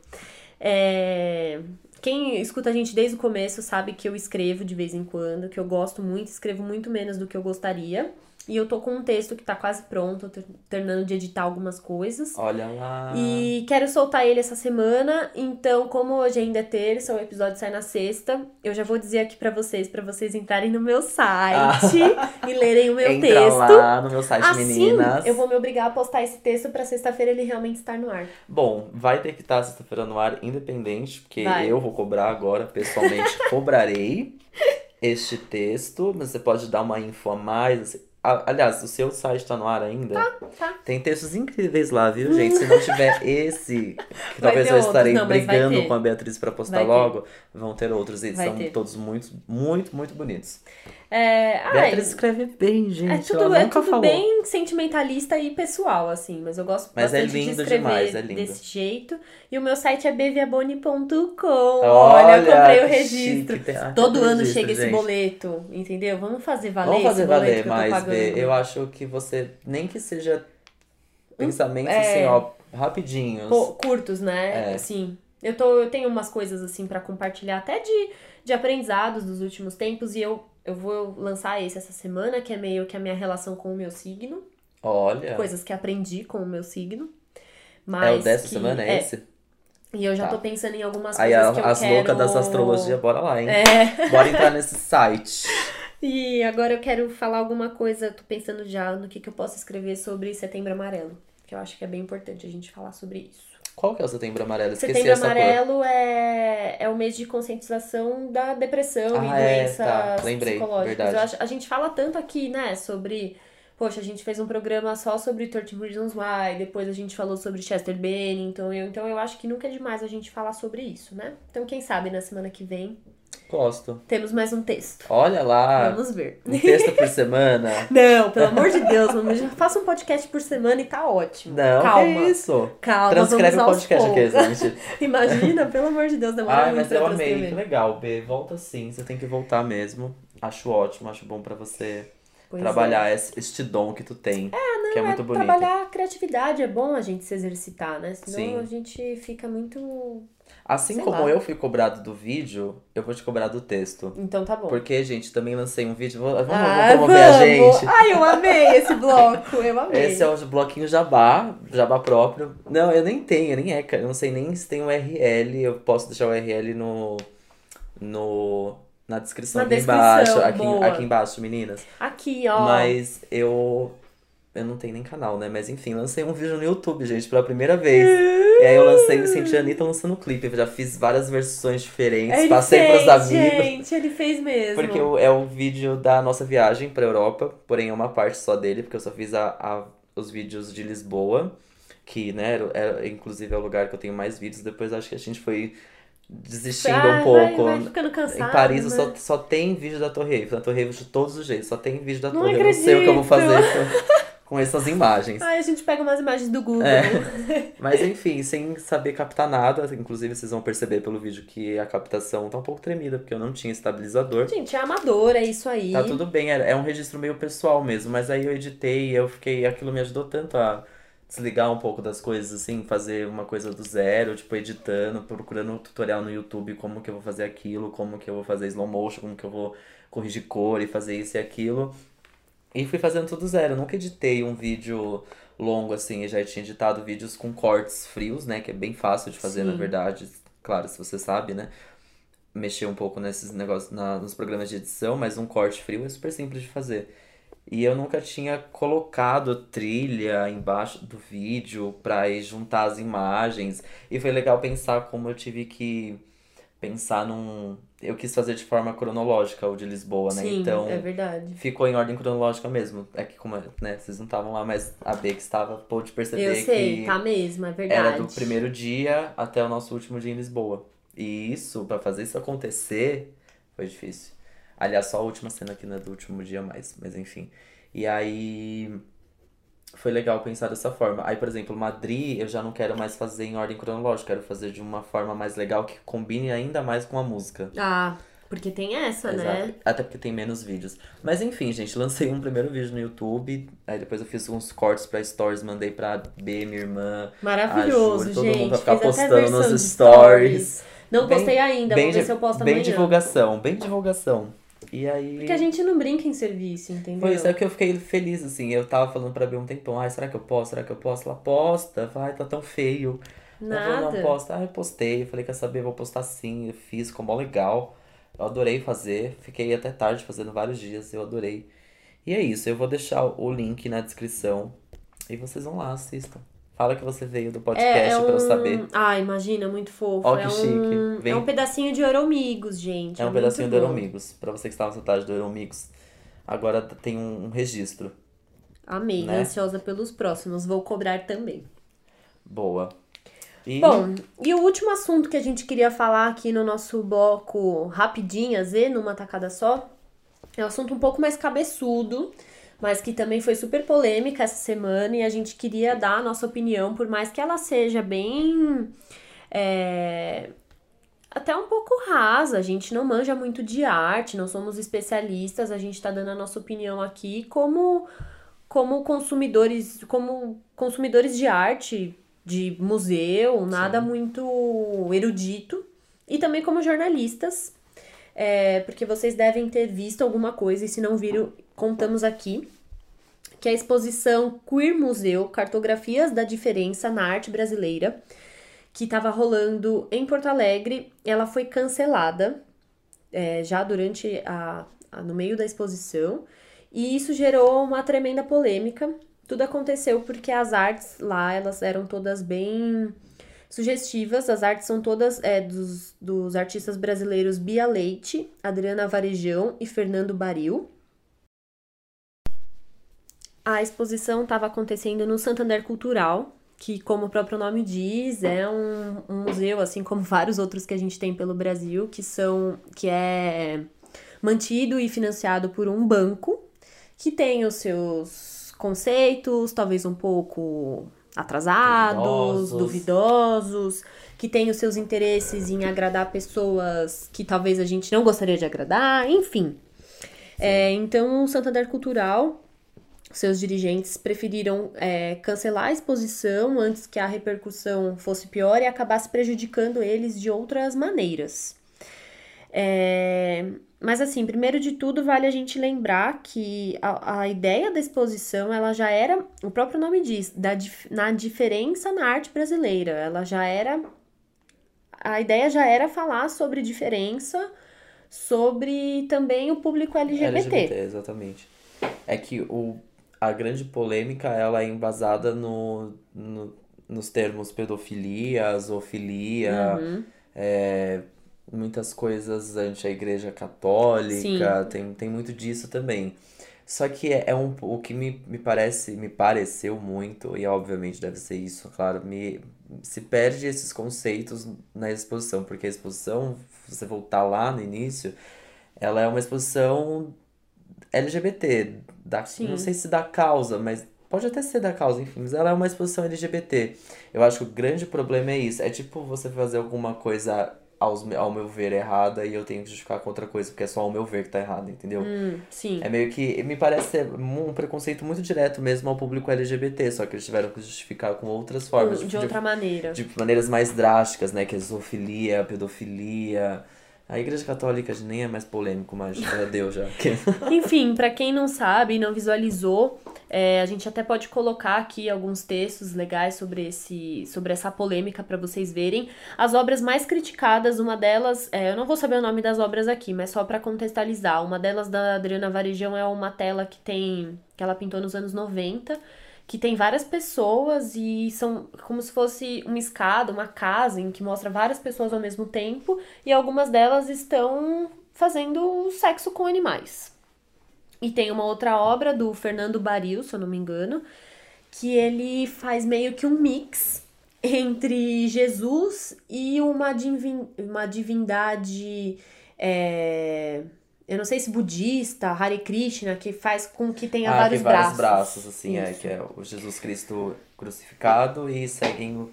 Speaker 2: É, Quem escuta a gente desde o começo sabe que eu escrevo de vez em quando, que eu gosto muito, escrevo muito menos do que eu gostaria. E eu tô com um texto que tá quase pronto, tô terminando de editar algumas coisas.
Speaker 1: Olha lá.
Speaker 2: E quero soltar ele essa semana, então como hoje ainda é terça, o episódio sai na sexta, eu já vou dizer aqui pra vocês, pra vocês entrarem no meu site e lerem o meu
Speaker 1: Ah. Entra
Speaker 2: texto.
Speaker 1: lá no meu site,
Speaker 2: Assim,
Speaker 1: meninas.
Speaker 2: eu vou me obrigar a postar esse texto pra sexta-feira ele realmente estar no ar.
Speaker 1: Bom, vai ter que estar sexta-feira no ar independente, porque
Speaker 2: Vai.
Speaker 1: eu vou cobrar agora, pessoalmente, cobrarei este texto, mas você pode dar uma info a mais. Aliás, o seu site tá no ar ainda?
Speaker 2: tá.
Speaker 1: Tem textos incríveis lá, viu, gente? Se não tiver esse, que
Speaker 2: Vai
Speaker 1: talvez
Speaker 2: ter
Speaker 1: eu estarei
Speaker 2: não,
Speaker 1: brigando
Speaker 2: ter.
Speaker 1: com a Beatriz pra postar
Speaker 2: Vai ter.
Speaker 1: logo, vão ter outros. E
Speaker 2: Vai
Speaker 1: são
Speaker 2: ter.
Speaker 1: todos muito, muito, muito bonitos.
Speaker 2: É, ai,
Speaker 1: Beatriz escreve bem,
Speaker 2: é
Speaker 1: gente.
Speaker 2: tudo,
Speaker 1: ela
Speaker 2: é
Speaker 1: nunca falou.
Speaker 2: bem sentimentalista e pessoal, assim, mas eu gosto
Speaker 1: Mas é
Speaker 2: bastante de
Speaker 1: lindo
Speaker 2: escrever
Speaker 1: demais, é lindo.
Speaker 2: desse jeito. E o meu site é beviaboni.com.
Speaker 1: Olha,
Speaker 2: Olha, eu comprei o registro.
Speaker 1: chique. Ah,
Speaker 2: Todo ano
Speaker 1: registro,
Speaker 2: chega esse
Speaker 1: gente.
Speaker 2: boleto, entendeu? Vamos fazer valer
Speaker 1: Vamos fazer
Speaker 2: esse
Speaker 1: valer mais. Bê. Eu acho que você, nem que seja pensamentos
Speaker 2: é.
Speaker 1: assim, ó, rapidinhos.
Speaker 2: Pô, curtos, né?
Speaker 1: É.
Speaker 2: Assim, eu, tô, eu tenho umas coisas assim pra compartilhar, até de, de aprendizados dos últimos tempos, e eu, eu vou lançar esse essa semana, que é meio que a minha relação com o meu signo.
Speaker 1: Olha,
Speaker 2: Coisas que aprendi com o meu signo.
Speaker 1: é
Speaker 2: Mas
Speaker 1: o dessa
Speaker 2: que-
Speaker 1: semana, é, esse?
Speaker 2: E eu já
Speaker 1: Tá.
Speaker 2: tô pensando em algumas
Speaker 1: Aí
Speaker 2: coisas
Speaker 1: a-
Speaker 2: que eu
Speaker 1: as
Speaker 2: quero...
Speaker 1: loucas dessa astrologia, bora lá, hein?
Speaker 2: É,
Speaker 1: Bora entrar nesse site.
Speaker 2: e agora eu quero falar alguma coisa, tô pensando já no que, que eu posso escrever sobre Setembro Amarelo. Que eu acho que é bem importante a gente falar sobre isso.
Speaker 1: Qual que é o setembro amarelo? Esqueci
Speaker 2: Setembro
Speaker 1: essa cor.
Speaker 2: Amarelo é, é o mês de conscientização da depressão e
Speaker 1: Ah, é,
Speaker 2: doenças
Speaker 1: tá, lembrei,
Speaker 2: psicológicas.
Speaker 1: verdade.
Speaker 2: Eu acho- a gente fala tanto aqui, né, sobre. Poxa, a gente fez um programa só sobre 13 Reasons Why, depois a gente falou sobre Chester Bennington, eu, então eu acho que nunca é demais a gente falar sobre isso, né? Então, quem sabe na semana que vem
Speaker 1: Gosto.
Speaker 2: temos mais um texto.
Speaker 1: Olha lá,
Speaker 2: Vamos ver.
Speaker 1: um texto por semana.
Speaker 2: Não, pelo amor de Deus, já faça um podcast por semana e tá ótimo.
Speaker 1: Não,
Speaker 2: Calma.
Speaker 1: que isso?
Speaker 2: Calma,
Speaker 1: Transcreve o
Speaker 2: vamos
Speaker 1: podcast aqui, gente.
Speaker 2: Imagina, pelo amor de Deus, demora
Speaker 1: Ai,
Speaker 2: muito
Speaker 1: mas eu amei, que legal, B. Volta sim, você tem que voltar mesmo. Acho ótimo, acho bom pra você
Speaker 2: Pois é.
Speaker 1: trabalhar esse- este dom que tu tem. que é muito bonito.
Speaker 2: Trabalhar a criatividade é bom a gente se exercitar, né? Senão
Speaker 1: Sim.
Speaker 2: a gente fica muito.
Speaker 1: Assim
Speaker 2: sei
Speaker 1: como
Speaker 2: lá.
Speaker 1: eu fui cobrado do vídeo, eu vou te cobrar do texto.
Speaker 2: Então tá bom.
Speaker 1: Porque, gente, também lancei um vídeo. Vamos,
Speaker 2: Ah,
Speaker 1: vamos promover a gente.
Speaker 2: Ai, eu amei esse bloco, eu amei.
Speaker 1: Esse é o bloquinho Jabá, Jabá próprio. Não, eu nem tenho, nem é. Eu não sei nem se tem um URL. Eu posso deixar o URL no. no na descrição
Speaker 2: Na
Speaker 1: aqui
Speaker 2: descrição,
Speaker 1: embaixo. Aqui, aqui embaixo, meninas.
Speaker 2: Aqui, ó.
Speaker 1: Mas eu. Eu não tenho nem canal, né? Mas enfim, lancei um vídeo no YouTube, gente, pela primeira vez. e aí eu lancei, me senti a Anitta lançando o clipe. Eu já fiz várias versões diferentes,
Speaker 2: Ele
Speaker 1: passei
Speaker 2: fez,
Speaker 1: pros amigos.
Speaker 2: Gente, ele fez mesmo.
Speaker 1: Porque é o vídeo da nossa viagem pra Europa, porém é uma parte só dele, porque eu só fiz a, a- os vídeos de Lisboa, que, né, era- inclusive é o lugar que eu tenho mais vídeos. Depois acho que a gente foi desistindo
Speaker 2: Ah,
Speaker 1: um pouco.
Speaker 2: Vai, vai ficando cansado.
Speaker 1: Em Paris
Speaker 2: né?
Speaker 1: só, só tem vídeo da Torre Eiffel. Na Torre Eiffel de todos os jeitos, só tem vídeo da
Speaker 2: Não
Speaker 1: Torre. Eu não sei o que eu vou fazer. com- com essas imagens.
Speaker 2: Ai, a gente pega umas imagens do Google.
Speaker 1: É. Mas enfim, sem saber captar nada, inclusive vocês vão perceber pelo vídeo que a captação tá um pouco tremida, porque eu não tinha estabilizador.
Speaker 2: Gente, é amador, é isso aí.
Speaker 1: Tá tudo bem, é é um registro meio pessoal mesmo, mas aí eu editei e eu fiquei. Aquilo me ajudou tanto a desligar um pouco das coisas, assim, fazer uma coisa do zero, tipo, editando, procurando um tutorial no YouTube, como que eu vou fazer aquilo, como que eu vou fazer slow motion, como que eu vou corrigir cor e fazer isso e aquilo. E fui fazendo tudo zero. Eu nunca editei um vídeo longo assim, eu já tinha editado vídeos com cortes frios, né? Que é bem fácil de fazer, na
Speaker 2: Sim.
Speaker 1: verdade. Claro, se você sabe, né? Mexer um pouco nesses negócios, na, nos programas de edição, mas um corte frio é super simples de fazer. E eu nunca tinha colocado trilha embaixo do vídeo pra ir juntar as imagens. E foi legal pensar como eu tive que pensar num. Eu quis fazer de forma cronológica o de Lisboa, né?
Speaker 2: Sim,
Speaker 1: então
Speaker 2: é verdade.
Speaker 1: ficou em ordem cronológica mesmo. É que como, né, vocês não estavam lá, mas a B que estava pôde perceber
Speaker 2: Eu sei,
Speaker 1: que
Speaker 2: tá mesmo, é verdade.
Speaker 1: era do primeiro dia até o nosso último dia em Lisboa. E isso, pra fazer isso acontecer, foi difícil. Aliás, só a última cena aqui não é do último dia mais, mas enfim. E aí foi legal pensar dessa forma. Aí, por exemplo, Madrid, eu já não quero mais fazer em ordem cronológica, quero fazer de uma forma mais legal que combine ainda mais com a música.
Speaker 2: Ah, porque tem essa, né?
Speaker 1: Exato. Até porque tem menos vídeos. Mas enfim, gente, lancei um primeiro vídeo no YouTube. Aí depois eu fiz uns cortes pra stories, mandei pra B, minha irmã.
Speaker 2: Maravilhoso,
Speaker 1: Júlia, todo
Speaker 2: gente.
Speaker 1: mundo vai ficar postando nos
Speaker 2: de
Speaker 1: stories.
Speaker 2: Não
Speaker 1: Bem-
Speaker 2: postei ainda,
Speaker 1: bem
Speaker 2: vamos ver se eu posto
Speaker 1: Bem
Speaker 2: amanhã.
Speaker 1: divulgação, bem divulgação. E aí.
Speaker 2: Porque a gente não brinca em serviço, entendeu?
Speaker 1: Foi isso é que eu fiquei feliz, assim. Eu tava falando pra B um tempão, ai, será que eu posto? Será que eu posto? Ela posta. Ai, tá tão feio. Ela falou,
Speaker 2: Nada.
Speaker 1: não posta. Ah, eu postei. Eu falei, quer saber? Vou postar sim. Eu fiz, ficou mó legal. Eu adorei fazer. Fiquei até tarde fazendo vários dias. Eu adorei. E é isso. Eu vou deixar o link na descrição. E vocês vão lá, assistam. Fala que você veio do podcast
Speaker 2: é, é um...
Speaker 1: pra eu saber.
Speaker 2: Ah, imagina, muito fofo.
Speaker 1: Ó, que
Speaker 2: é um...
Speaker 1: chique. Vem-
Speaker 2: É um pedacinho de Euromigos, gente.
Speaker 1: É um pedacinho do
Speaker 2: bom.
Speaker 1: Euromigos. Pra você que estava com saudade do Euromigos. Agora tem um, um registro.
Speaker 2: Amei,
Speaker 1: Né?
Speaker 2: ansiosa pelos próximos. Vou cobrar também.
Speaker 1: Boa. E
Speaker 2: Bom, e o último assunto que a gente queria falar aqui no nosso bloco rapidinho, Z, numa tacada só, é um assunto um pouco mais cabeçudo, mas que também foi super polêmica essa semana e a gente queria dar a nossa opinião, por mais que ela seja bem. é, até um pouco rasa, a gente não manja muito de arte, não somos especialistas, a gente tá dando a nossa opinião aqui como como consumidores, como consumidores de arte, de museu, nada muito erudito, e também como jornalistas, é, porque vocês devem ter visto alguma coisa, e se não viram, contamos aqui, que a exposição Queer Museu, Cartografias da Diferença na Arte Brasileira, que estava rolando em Porto Alegre, ela foi cancelada é, já durante a, a- no meio da exposição e isso gerou uma tremenda polêmica. Tudo aconteceu porque as artes lá elas eram todas bem sugestivas. As artes são todas é, dos, dos artistas brasileiros Bia Leite, Adriana Varejão e Fernando Baril. A exposição estava acontecendo no Santander Cultural, que, como o próprio nome diz, é um, um museu, assim como vários outros que a gente tem pelo Brasil, que são que é mantido e financiado por um banco que tem os seus conceitos, talvez um pouco atrasados,
Speaker 1: Duvidosos.
Speaker 2: duvidosos, que tem os seus interesses em agradar pessoas que talvez a gente não gostaria de agradar, enfim. É, então, o Santander Cultural seus dirigentes preferiram é, cancelar a exposição antes que a repercussão fosse pior e acabasse prejudicando eles de outras maneiras. É, mas assim, primeiro de tudo, vale a gente lembrar que a, a ideia da exposição, ela já era, o próprio nome diz, da, na diferença na arte brasileira. Ela já era, a ideia já era falar sobre diferença, sobre também o público LGBT.
Speaker 1: exatamente. É que o, a grande polêmica ela é embasada no, no, nos termos pedofilia, zoofilia,
Speaker 2: Uhum.
Speaker 1: é, muitas coisas ante a igreja católica, tem, tem muito disso também. Só que é, é um, o que me, me parece, me pareceu muito, e obviamente deve ser isso, claro, me, se perde esses conceitos na exposição, porque a exposição, se você voltar lá no início, ela é uma exposição LGBT, da,
Speaker 2: Sim.
Speaker 1: não sei se da causa, mas pode até ser da causa, enfim, mas ela é uma exposição LGBT. Eu acho que o grande problema é isso. É tipo você fazer alguma coisa aos, ao meu ver errada e eu tenho que justificar com outra coisa, porque é só ao meu ver que tá errado, entendeu?
Speaker 2: Hum, sim.
Speaker 1: É meio que. Me parece ser um preconceito muito direto mesmo ao público LGBT, só que eles tiveram que justificar com outras formas.
Speaker 2: de
Speaker 1: tipo,
Speaker 2: outra maneira.
Speaker 1: de maneiras mais drásticas, né? Que é zoofilia, pedofilia. A Igreja Católica nem é mais polêmico, mas já deu já.
Speaker 2: Enfim, pra quem não sabe e não visualizou, é, a gente até pode colocar aqui alguns textos legais sobre, esse, sobre essa polêmica pra vocês verem. As obras mais criticadas, uma delas, é, eu não vou saber o nome das obras aqui, mas só pra contextualizar. Uma delas da Adriana Varejão é uma tela que tem que ela pintou nos anos 90, que tem várias pessoas e são como se fosse uma escada, uma casa em que mostra várias pessoas ao mesmo tempo e algumas delas estão fazendo sexo com animais. E tem uma outra obra do Fernando Baril, se eu não me engano, que ele faz meio que um mix entre Jesus e uma, divin uma divindade. é, Eu não sei se budista, Hare Krishna, que faz com que tenha
Speaker 1: ah,
Speaker 2: vários
Speaker 1: tem vários
Speaker 2: braços.
Speaker 1: braços, assim, é,
Speaker 2: Isso.
Speaker 1: que é o Jesus Cristo crucificado e seguem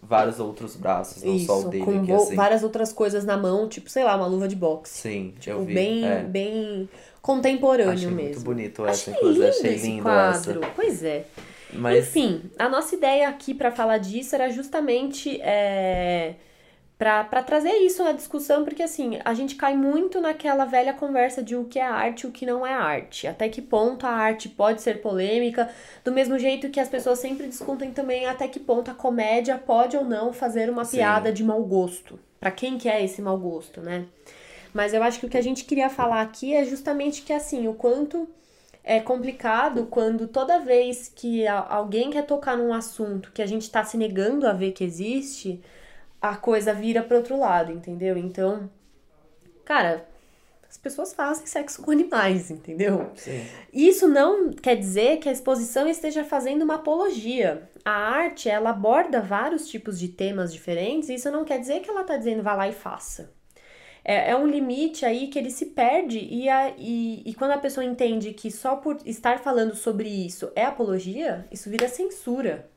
Speaker 1: vários outros braços, não só o
Speaker 2: Isso,
Speaker 1: dele,
Speaker 2: com
Speaker 1: que é assim.
Speaker 2: várias outras coisas na mão, tipo, sei lá, uma luva de boxe.
Speaker 1: Sim, eu
Speaker 2: Tipo,
Speaker 1: vi.
Speaker 2: bem,
Speaker 1: é.
Speaker 2: bem contemporâneo
Speaker 1: Achei
Speaker 2: mesmo.
Speaker 1: muito bonito essa,
Speaker 2: Achei
Speaker 1: inclusive.
Speaker 2: lindo
Speaker 1: Achei
Speaker 2: esse
Speaker 1: lindo
Speaker 2: quadro.
Speaker 1: essa.
Speaker 2: Pois é.
Speaker 1: Mas
Speaker 2: Enfim, a nossa ideia aqui pra falar disso era justamente é, para trazer isso na discussão, porque assim, a gente cai muito naquela velha conversa de o que é arte e o que não é arte. Até que ponto a arte pode ser polêmica, do mesmo jeito que as pessoas sempre discutem também até que ponto a comédia pode ou não fazer uma
Speaker 1: Sim.
Speaker 2: piada de mau gosto. Pra quem que é esse mau gosto, né? Mas eu acho que o que a gente queria falar aqui é justamente que assim, o quanto é complicado quando toda vez que alguém quer tocar num assunto que a gente tá se negando a ver que existe, a coisa vira pro outro lado, entendeu? Então, cara, as pessoas fazem sexo com animais, entendeu?
Speaker 1: sim.
Speaker 2: Isso não quer dizer que a exposição esteja fazendo uma apologia. A arte, ela aborda vários tipos de temas diferentes, e isso não quer dizer que ela tá dizendo vá lá e faça. É, é um limite aí que ele se perde, e, a, e, e quando a pessoa entende que só por estar falando sobre isso é apologia, isso vira censura.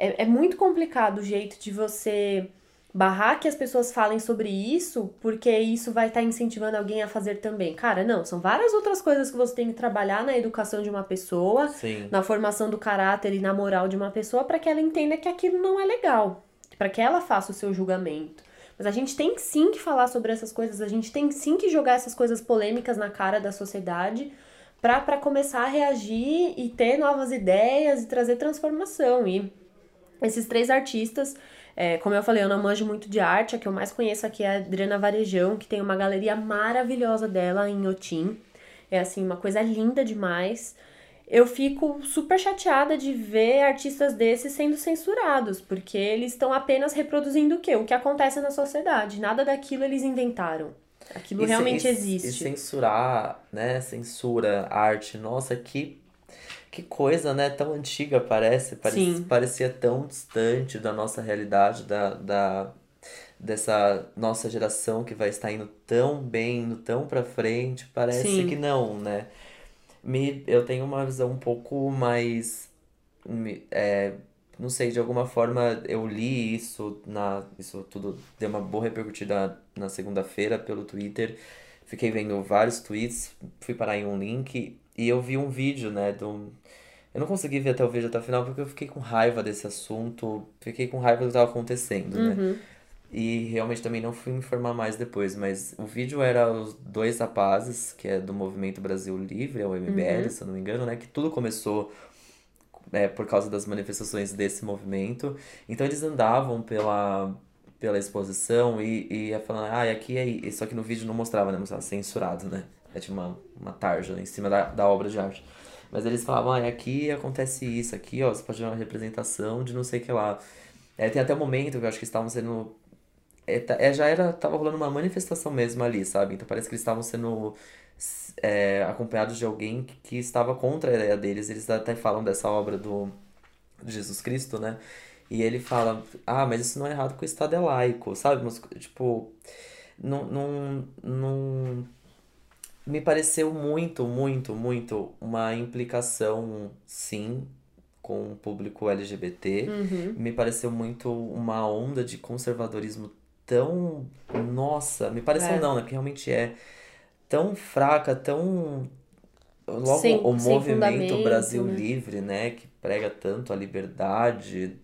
Speaker 2: É, é muito complicado o jeito de você barrar que as pessoas falem sobre isso, porque isso vai estar incentivando alguém a fazer também. Cara, não, são várias outras coisas que você tem que trabalhar na educação de uma pessoa,
Speaker 1: Sim.
Speaker 2: na formação do caráter e na moral de uma pessoa para que ela entenda que aquilo não é legal, para que ela faça o seu julgamento. Mas a gente tem sim que falar sobre essas coisas, a gente tem sim que jogar essas coisas polêmicas na cara da sociedade para começar a reagir e ter novas ideias e trazer transformação. E esses três artistas, é, como eu falei, eu não manjo muito de arte, a que eu mais conheço aqui é a Adriana Varejão, que tem uma galeria maravilhosa dela em Otim. É assim, uma coisa linda demais. Eu fico super chateada de ver artistas desses sendo censurados, porque eles estão apenas reproduzindo o quê? O que acontece na sociedade. Nada daquilo eles inventaram. Aquilo
Speaker 1: E
Speaker 2: realmente
Speaker 1: e-
Speaker 2: existe.
Speaker 1: E censurar, né? Censura, arte. Nossa, que, que coisa, né? Tão antiga parece. Parece
Speaker 2: Sim.
Speaker 1: parecia tão distante da nossa realidade, da, da, dessa nossa geração que vai estar indo tão bem, indo tão pra frente. Parece
Speaker 2: Sim.
Speaker 1: que não, né? Me, eu tenho uma visão um pouco mais. me- é, não sei, de alguma forma eu li isso na. Isso tudo deu uma boa repercutida na segunda-feira pelo Twitter. Fiquei vendo vários tweets, fui parar em um link e eu vi um vídeo, né, do. Eu não consegui ver até o vídeo até o final porque eu fiquei com raiva desse assunto, fiquei com raiva do que estava acontecendo, né?
Speaker 2: Uhum.
Speaker 1: E realmente também não fui me informar mais depois, mas o vídeo era os dois rapazes, que é do Movimento Brasil Livre, é o MBL,
Speaker 2: Uhum.
Speaker 1: se eu não me engano, né? Que tudo começou é, por causa das manifestações desse movimento. Então eles andavam pela, pela exposição e, e ia falando, ah, aqui é. Só que no vídeo não mostrava, né? Mostrava censurado, né? É tipo uma, uma tarja em cima da, da obra de arte. Mas eles falavam, ah, aqui acontece isso, aqui, ó, você pode ver uma representação de não sei o que lá. É, tem até um momento que eu acho que estavam sendo é, tá- é, já era, tava rolando uma manifestação mesmo ali, sabe? Então parece que eles estavam sendo é, acompanhados de alguém que, que estava contra a ideia deles. Eles até falam dessa obra do de Jesus Cristo, né? E ele fala, ah, mas isso não é errado porque o Estado é laico, sabe? Mas, tipo, não, não, não... me pareceu muito, muito, muito uma implicação, sim, com o público LGBT.
Speaker 2: Uhum.
Speaker 1: Me pareceu muito uma onda de conservadorismo tão. Nossa, me pareceu
Speaker 2: É.
Speaker 1: não, né? Porque realmente é tão fraca, tão. Logo
Speaker 2: Sem-
Speaker 1: o
Speaker 2: sem
Speaker 1: movimento Brasil
Speaker 2: né?
Speaker 1: Livre, né? Que prega tanto a liberdade.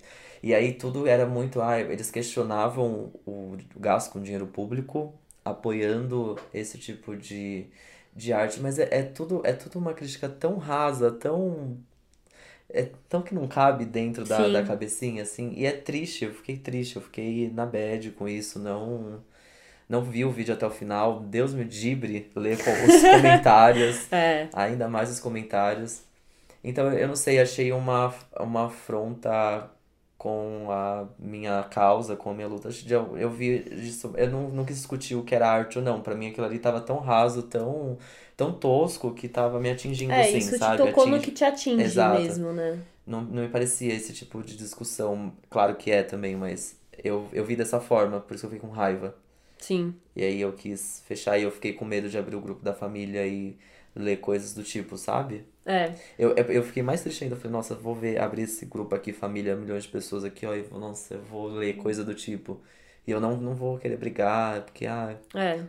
Speaker 1: E aí tudo era muito. Ah, eles questionavam o gasto com dinheiro público, apoiando esse tipo de, de arte, mas é, é tudo, é tudo uma crítica tão rasa, tão. É tão que não cabe dentro da,
Speaker 2: Sim.
Speaker 1: da cabecinha, assim. E é triste, eu fiquei triste, eu fiquei na bad com isso, não. Não vi o vídeo até o final. Deus me dibre ler os comentários
Speaker 2: É.
Speaker 1: ainda mais os comentários. Então, eu não sei, achei uma, uma afronta com a minha causa, com a minha luta. Eu, eu vi isso, eu não, não quis discutir o que era arte ou não. Pra mim aquilo ali tava tão raso, tão, tão tosco que tava me atingindo
Speaker 2: É,
Speaker 1: assim,
Speaker 2: isso te
Speaker 1: sabe?
Speaker 2: tocou no
Speaker 1: Atinge-
Speaker 2: que te atinge
Speaker 1: Exato.
Speaker 2: mesmo, né?
Speaker 1: Não, não me parecia esse tipo de discussão. Claro que é também, mas eu, eu vi dessa forma, por isso eu fiquei com raiva.
Speaker 2: Sim.
Speaker 1: E aí eu quis fechar e eu fiquei com medo de abrir o grupo da família e ler coisas do tipo, sabe?
Speaker 2: É.
Speaker 1: Eu, eu, eu fiquei mais triste ainda. Eu falei, nossa, vou ver, abrir esse grupo aqui, família, milhões de pessoas aqui, ó, e vou, nossa, eu vou ler coisa do tipo. E eu não, não vou querer brigar, porque, ah,
Speaker 2: É.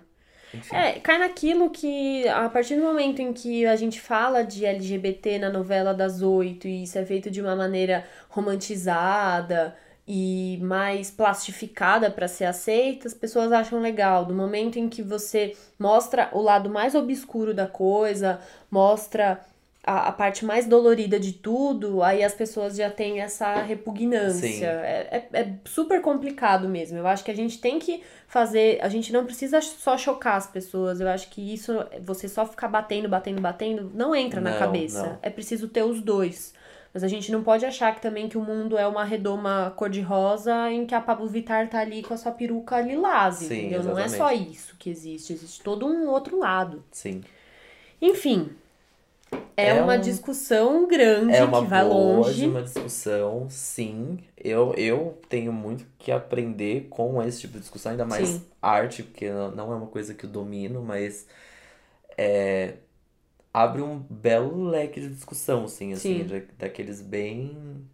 Speaker 1: enfim.
Speaker 2: É, cai naquilo que a partir do momento em que a gente fala de LGBT na novela das oito e isso é feito de uma maneira romantizada e mais plastificada para ser aceita, as pessoas acham legal. Do momento em que você mostra o lado mais obscuro da coisa, mostra a, a parte mais dolorida de tudo, aí as pessoas já têm essa repugnância. É, é, é super complicado mesmo. Eu acho que a gente tem que fazer. A gente não precisa só chocar as pessoas. Eu acho que isso, você só ficar batendo, batendo, batendo, não entra na
Speaker 1: Não,
Speaker 2: cabeça.
Speaker 1: não.
Speaker 2: É preciso ter os dois. Mas a gente não pode achar que também que o mundo é uma redoma cor-de-rosa em que a Pablo Vittar tá ali com a sua peruca lilás,
Speaker 1: Sim,
Speaker 2: entendeu? Não é só
Speaker 1: exatamente.
Speaker 2: isso que existe, existe todo um outro lado.
Speaker 1: Sim.
Speaker 2: Enfim, é,
Speaker 1: É
Speaker 2: uma
Speaker 1: um-
Speaker 2: discussão grande
Speaker 1: É uma
Speaker 2: que vai
Speaker 1: boa
Speaker 2: longe.
Speaker 1: de uma discussão, sim. Eu, eu tenho muito que aprender com esse tipo de discussão, ainda mais
Speaker 2: Sim.
Speaker 1: arte, porque não não é uma coisa que eu domino, mas é, abre um belo leque de discussão, assim, assim,
Speaker 2: Sim.
Speaker 1: da- daqueles bem.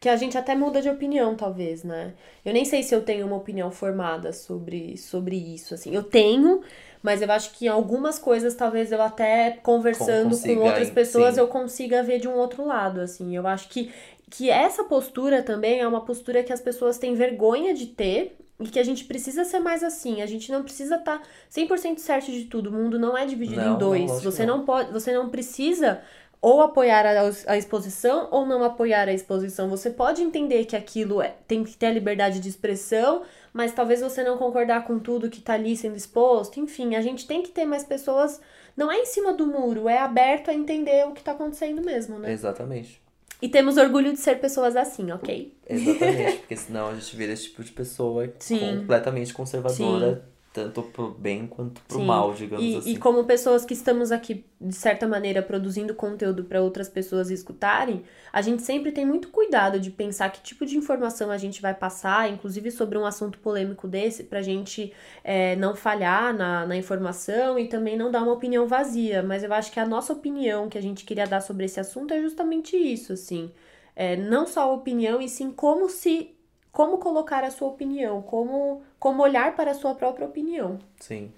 Speaker 2: Que a gente até muda de opinião, talvez, né? Eu nem sei se eu tenho uma opinião formada sobre, sobre isso, assim. Eu tenho, mas eu acho que algumas coisas, talvez eu até conversando com
Speaker 1: consiga,
Speaker 2: outras
Speaker 1: hein?
Speaker 2: pessoas,
Speaker 1: Sim.
Speaker 2: eu consiga ver de um outro lado, assim. Eu acho que, que essa postura também é uma postura que as pessoas têm vergonha de ter e que a gente precisa ser mais assim. A gente não precisa estar tá 100% certo de tudo. O mundo não é dividido
Speaker 1: Não,
Speaker 2: em
Speaker 1: não,
Speaker 2: dois.
Speaker 1: lógico
Speaker 2: você
Speaker 1: não.
Speaker 2: não pode, você não precisa ou apoiar a, a exposição ou não apoiar a exposição. Você pode entender que aquilo é- tem que ter a liberdade de expressão, mas talvez você não concordar com tudo que tá ali sendo exposto. Enfim, a gente tem que ter mais pessoas. Não é em cima do muro, é aberto a entender o que tá acontecendo mesmo, né?
Speaker 1: Exatamente.
Speaker 2: E temos orgulho de ser pessoas assim, ok?
Speaker 1: Exatamente, porque senão a gente vira esse tipo de pessoa
Speaker 2: Sim.
Speaker 1: completamente conservadora, tanto pro bem quanto pro
Speaker 2: Sim.
Speaker 1: mal, digamos
Speaker 2: E,
Speaker 1: assim.
Speaker 2: e como pessoas que estamos aqui, de certa maneira, produzindo conteúdo para outras pessoas escutarem, a gente sempre tem muito cuidado de pensar que tipo de informação a gente vai passar, inclusive sobre um assunto polêmico desse, pra gente é, não falhar na, na informação e também não dar uma opinião vazia. Mas eu acho que a nossa opinião que a gente queria dar sobre esse assunto é justamente isso, assim. É, não só a opinião, e sim como se. Como colocar a sua opinião, como, como olhar para a sua própria opinião.
Speaker 1: Sim.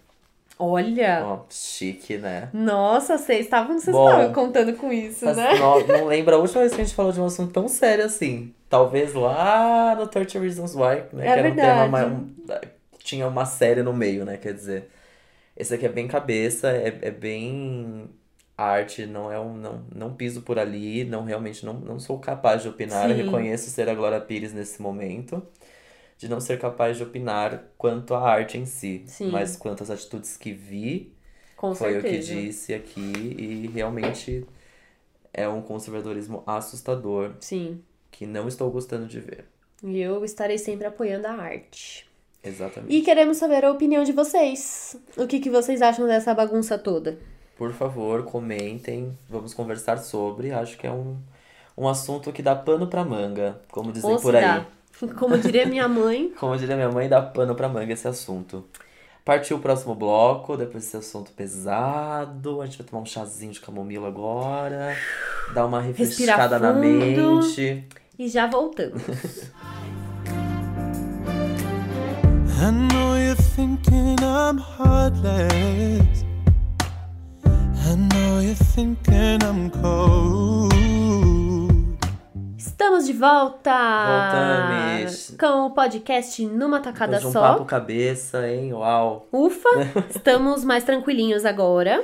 Speaker 2: Olha!
Speaker 1: Ó, chique, né?
Speaker 2: Nossa, vocês estavam, vocês
Speaker 1: Bom.
Speaker 2: estavam contando com isso, né?
Speaker 1: não, não lembro a última vez que a gente falou de um assunto tão sério assim. Talvez lá no 30 Reasons Why, né?
Speaker 2: É
Speaker 1: que era um tema
Speaker 2: verdade.
Speaker 1: mais. um- tinha uma série no meio, né? Quer dizer. Esse aqui é bem cabeça, é, é bem arte, não é um. Não, não piso por ali, não realmente não, não sou capaz de opinar. Reconheço ser a Glória Pires nesse momento. De não ser capaz de opinar quanto à arte em si.
Speaker 2: Sim.
Speaker 1: Mas quanto às atitudes que vi,
Speaker 2: Com
Speaker 1: foi
Speaker 2: certeza.
Speaker 1: o que disse aqui e realmente é um conservadorismo assustador
Speaker 2: Sim.
Speaker 1: que não estou gostando de ver.
Speaker 2: E eu estarei sempre apoiando a arte.
Speaker 1: Exatamente.
Speaker 2: E queremos saber a opinião de vocês. O que, que vocês acham dessa bagunça toda?
Speaker 1: Por favor, comentem, vamos conversar sobre. Acho que é um, um assunto que dá pano pra manga, como dizem
Speaker 2: Ou se
Speaker 1: por aí.
Speaker 2: dá. Como diria minha mãe,
Speaker 1: Como diria minha mãe, dá pano pra manga esse assunto. Partiu o próximo bloco, depois desse assunto pesado. A gente vai tomar um chazinho de camomila agora. Dar uma refrescada na mente.
Speaker 2: E já voltamos.
Speaker 3: I know you're thinking I'm heartless.
Speaker 2: Estamos de volta!
Speaker 1: Voltamos.
Speaker 2: Com o podcast Numa Tacada
Speaker 1: de um
Speaker 2: Só.
Speaker 1: papo cabeça, hein? Uau.
Speaker 2: Ufa! Estamos mais tranquilinhos agora.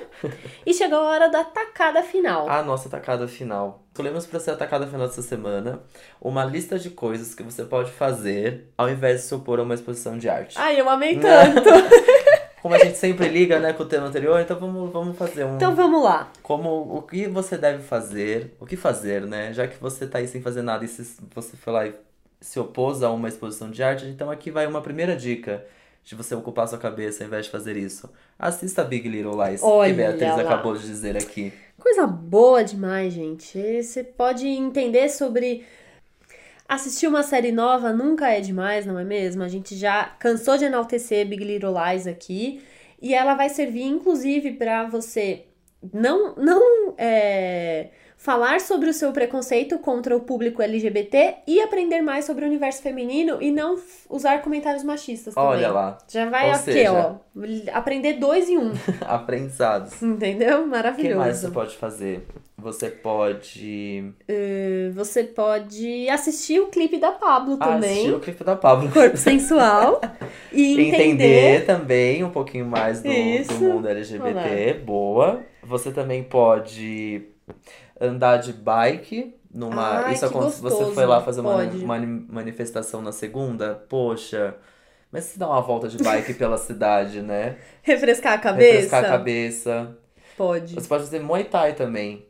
Speaker 2: E chegou a hora da tacada final.
Speaker 1: A nossa tacada final. Escolhemos para ser a tacada final dessa semana uma lista de coisas que você pode fazer ao invés de se opor a uma exposição de arte.
Speaker 2: Ai, eu amei
Speaker 1: Né?
Speaker 2: tanto!
Speaker 1: Como a gente sempre liga, né, com o tema anterior, então vamos, vamos fazer um.
Speaker 2: Então vamos lá.
Speaker 1: Como o que você deve fazer, o que fazer, né? Já que você tá aí sem fazer nada e se você foi lá e se opôs a uma exposição de arte, então aqui vai uma primeira dica de você ocupar sua cabeça ao invés de fazer isso. Assista Big Little Lies,
Speaker 2: Olha
Speaker 1: que Beatriz
Speaker 2: lá.
Speaker 1: acabou de dizer aqui.
Speaker 2: Coisa boa demais, gente. Você pode entender sobre. Assistir uma série nova nunca é demais, não é mesmo? A gente já cansou de enaltecer Big Little Lies aqui. E ela vai servir, inclusive, para você não, não é, falar sobre o seu preconceito contra o público LGBT e aprender mais sobre o universo feminino e não usar comentários machistas também.
Speaker 1: Olha lá,
Speaker 2: Já vai
Speaker 1: Ou
Speaker 2: aqui,
Speaker 1: seja-
Speaker 2: ó. Aprender dois em um.
Speaker 1: aprendizados.
Speaker 2: Entendeu?
Speaker 1: O que
Speaker 2: Maravilhoso.
Speaker 1: mais você pode fazer? Você pode
Speaker 2: Você pode assistir o clipe da Pablo
Speaker 1: assistir
Speaker 2: também.
Speaker 1: o clipe da Pablo.
Speaker 2: Corpo sensual. e
Speaker 1: Entender
Speaker 2: entender.
Speaker 1: também um pouquinho mais do, do mundo LGBT. Boa. Você também pode andar de bike numa.
Speaker 2: Ai,
Speaker 1: Isso acontece. Você
Speaker 2: gostoso.
Speaker 1: foi lá fazer uma mani- manifestação na segunda? Poxa. Mas se dá uma volta de bike pela cidade, né?
Speaker 2: Refrescar a cabeça.
Speaker 1: Refrescar a cabeça.
Speaker 2: Pode.
Speaker 1: Você pode fazer Muay Thai também.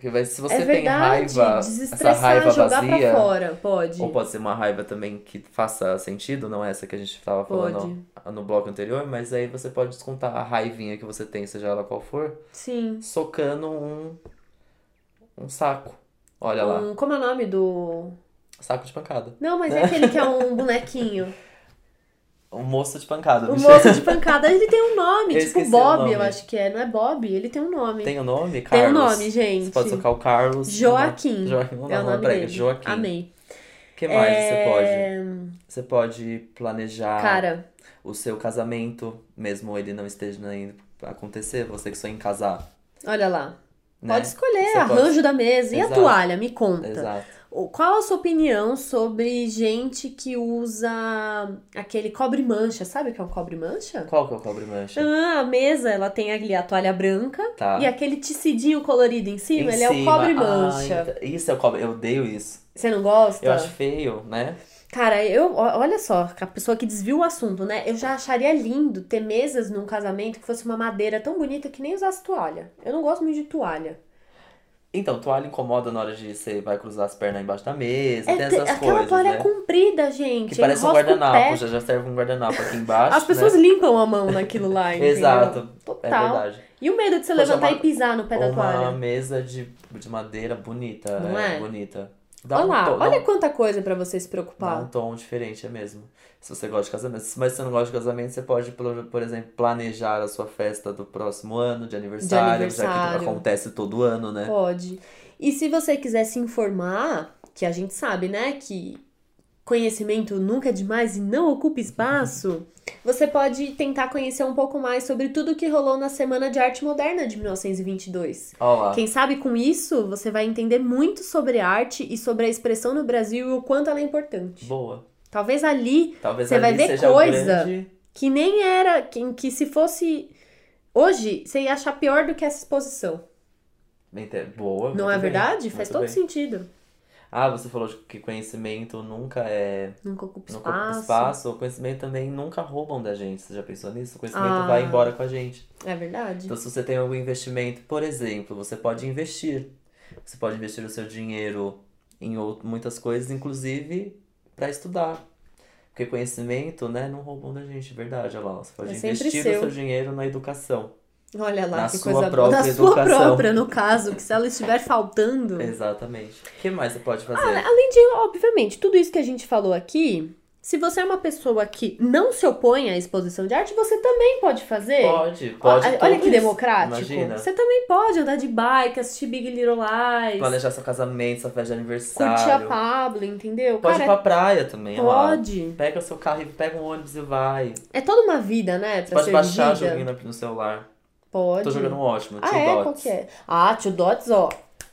Speaker 1: Se você
Speaker 2: é
Speaker 1: tem
Speaker 2: verdade.
Speaker 1: raiva, essa raiva
Speaker 2: jogar
Speaker 1: vazia.
Speaker 2: pra fora. Pode.
Speaker 1: Ou pode ser uma raiva também que faça sentido, não essa que a gente tava falando no bloco anterior, mas aí você pode descontar a raivinha que você tem, seja ela qual for,
Speaker 2: Sim.
Speaker 1: socando um, um saco. Olha lá,
Speaker 2: Um, como é o nome do.
Speaker 1: saco de pancada.
Speaker 2: Não, mas é aquele que é um bonequinho.
Speaker 1: Um moço de pancada.
Speaker 2: O
Speaker 1: bicho.
Speaker 2: moço de pancada, ele tem um nome.
Speaker 1: Eu
Speaker 2: tipo Bob,
Speaker 1: nome.
Speaker 2: eu acho que é. Não é Bob? Ele tem um nome.
Speaker 1: Tem o nome?
Speaker 2: Tem
Speaker 1: Carlos.
Speaker 2: um nome, gente.
Speaker 1: Você pode socar o Carlos.
Speaker 2: Joaquim.
Speaker 1: Joaquim, não,
Speaker 2: é o nome.
Speaker 1: Joaquim.
Speaker 2: Amei.
Speaker 1: O que mais
Speaker 2: É,
Speaker 1: você pode? Você pode planejar
Speaker 2: Cara,
Speaker 1: o seu casamento, mesmo ele não esteja indo acontecer, você que sonha em casar.
Speaker 2: olha lá.
Speaker 1: Né?
Speaker 2: Pode escolher,
Speaker 1: Você
Speaker 2: arranjo
Speaker 1: pode-
Speaker 2: da mesa. E a
Speaker 1: Exato.
Speaker 2: toalha? Me conta.
Speaker 1: Exato.
Speaker 2: Qual a sua opinião sobre gente que usa aquele cobre-mancha? Sabe o que é um cobre-mancha?
Speaker 1: Qual que é o cobre-mancha?
Speaker 2: Ah, a mesa, ela tem ali a toalha branca
Speaker 1: Tá.
Speaker 2: e aquele tecidinho colorido em cima,
Speaker 1: Em
Speaker 2: ele é o
Speaker 1: cima.
Speaker 2: cobre-mancha.
Speaker 1: Ah, então- isso é o cobre. Eu odeio isso.
Speaker 2: Você não gosta?
Speaker 1: Eu acho feio, né?
Speaker 2: Cara, eu, olha só, a pessoa que desvia o assunto, né? Eu já acharia lindo ter mesas num casamento que fosse uma madeira tão bonita que nem usasse toalha. Eu não gosto muito de toalha.
Speaker 1: Então, toalha incomoda na hora de você vai cruzar as pernas embaixo da mesa,
Speaker 2: É
Speaker 1: tem
Speaker 2: te-
Speaker 1: essas
Speaker 2: aquela
Speaker 1: coisas,
Speaker 2: toalha
Speaker 1: né?
Speaker 2: comprida, gente.
Speaker 1: Que parece um guardanapo, já, já serve um guardanapo aqui embaixo,
Speaker 2: As pessoas
Speaker 1: né?
Speaker 2: limpam a mão naquilo lá, entendeu?
Speaker 1: Exato, é
Speaker 2: Total.
Speaker 1: verdade.
Speaker 2: E o medo de você
Speaker 1: Poxa,
Speaker 2: levantar
Speaker 1: uma-
Speaker 2: e pisar no pé da
Speaker 1: Uma
Speaker 2: toalha?
Speaker 1: mesa de, de madeira bonita,
Speaker 2: Não
Speaker 1: é,
Speaker 2: é?
Speaker 1: bonita. Dá
Speaker 2: Olha
Speaker 1: um tom, dá
Speaker 2: olha
Speaker 1: um-
Speaker 2: quanta coisa pra você se
Speaker 1: Dá
Speaker 2: preocupar.
Speaker 1: um tom diferente, é mesmo. Se você gosta de casamento. Mas se você não gosta de casamento, você pode, por, exemplo, planejar a sua festa do próximo ano, de aniversário, já
Speaker 2: aniversário.
Speaker 1: que acontece todo ano, né?
Speaker 2: Pode. E se você quiser se informar, que a gente sabe, né, que conhecimento nunca é demais e não ocupa espaço, você pode tentar conhecer um pouco mais sobre tudo que rolou na Semana de Arte Moderna de 1922.
Speaker 1: Olha lá.
Speaker 2: Quem sabe com isso você vai entender muito sobre arte e sobre a expressão no Brasil e o quanto ela é importante.
Speaker 1: Boa.
Speaker 2: Talvez ali
Speaker 1: Talvez
Speaker 2: Você
Speaker 1: ali
Speaker 2: vai ver coisa.
Speaker 1: grande...
Speaker 2: que nem era, que, que se fosse hoje, você ia achar pior do que essa exposição.
Speaker 1: Boa.
Speaker 2: Não é
Speaker 1: bem,
Speaker 2: verdade? Faz
Speaker 1: muito
Speaker 2: todo
Speaker 1: bem.
Speaker 2: sentido.
Speaker 1: Ah, você falou que conhecimento nunca é.
Speaker 2: Nunca ocupa
Speaker 1: Nunca ocupa
Speaker 2: espaço.
Speaker 1: espaço. O conhecimento também nunca roubam da gente. Você já pensou nisso? O conhecimento
Speaker 2: Ah.
Speaker 1: vai embora com a gente.
Speaker 2: É verdade.
Speaker 1: Então, se você tem algum investimento, por exemplo, você pode investir. Você pode investir o seu dinheiro em out- muitas coisas, inclusive para estudar. Porque conhecimento, né, não roubam da gente, verdade. Olha lá, você pode
Speaker 2: É
Speaker 1: investir
Speaker 2: seu.
Speaker 1: o seu dinheiro na educação.
Speaker 2: Olha lá,
Speaker 1: Na
Speaker 2: que
Speaker 1: sua
Speaker 2: coisa boa.
Speaker 1: própria
Speaker 2: Da sua
Speaker 1: educação.
Speaker 2: própria, no caso, que se ela estiver faltando.
Speaker 1: Exatamente. O que mais você pode fazer?
Speaker 2: Ah, além de, obviamente, tudo isso que a gente falou aqui, Se você é uma pessoa que não se opõe à exposição de arte, você também pode fazer.
Speaker 1: Pode, pode.
Speaker 2: Olha, olha que democrático.
Speaker 1: Imagina.
Speaker 2: Você também pode andar de bike, assistir Big Little Lies,
Speaker 1: Planejar seu casamento, sua festa de
Speaker 2: curtir a
Speaker 1: aniversário.
Speaker 2: Pablo, entendeu?
Speaker 1: Pode ir
Speaker 2: Cara,
Speaker 1: pra praia também, olha lá.
Speaker 2: pode.
Speaker 1: Pega o seu carro e pega um ônibus e vai.
Speaker 2: É toda uma vida, né? Pra
Speaker 1: Pode
Speaker 2: ser
Speaker 1: baixar
Speaker 2: vivida.
Speaker 1: joguinho no celular.
Speaker 2: Pode.
Speaker 1: Tô jogando um ótimo,
Speaker 2: Ah,
Speaker 1: Two
Speaker 2: é?
Speaker 1: Dots.
Speaker 2: Qual que é? Ah, Tio Dots, ó.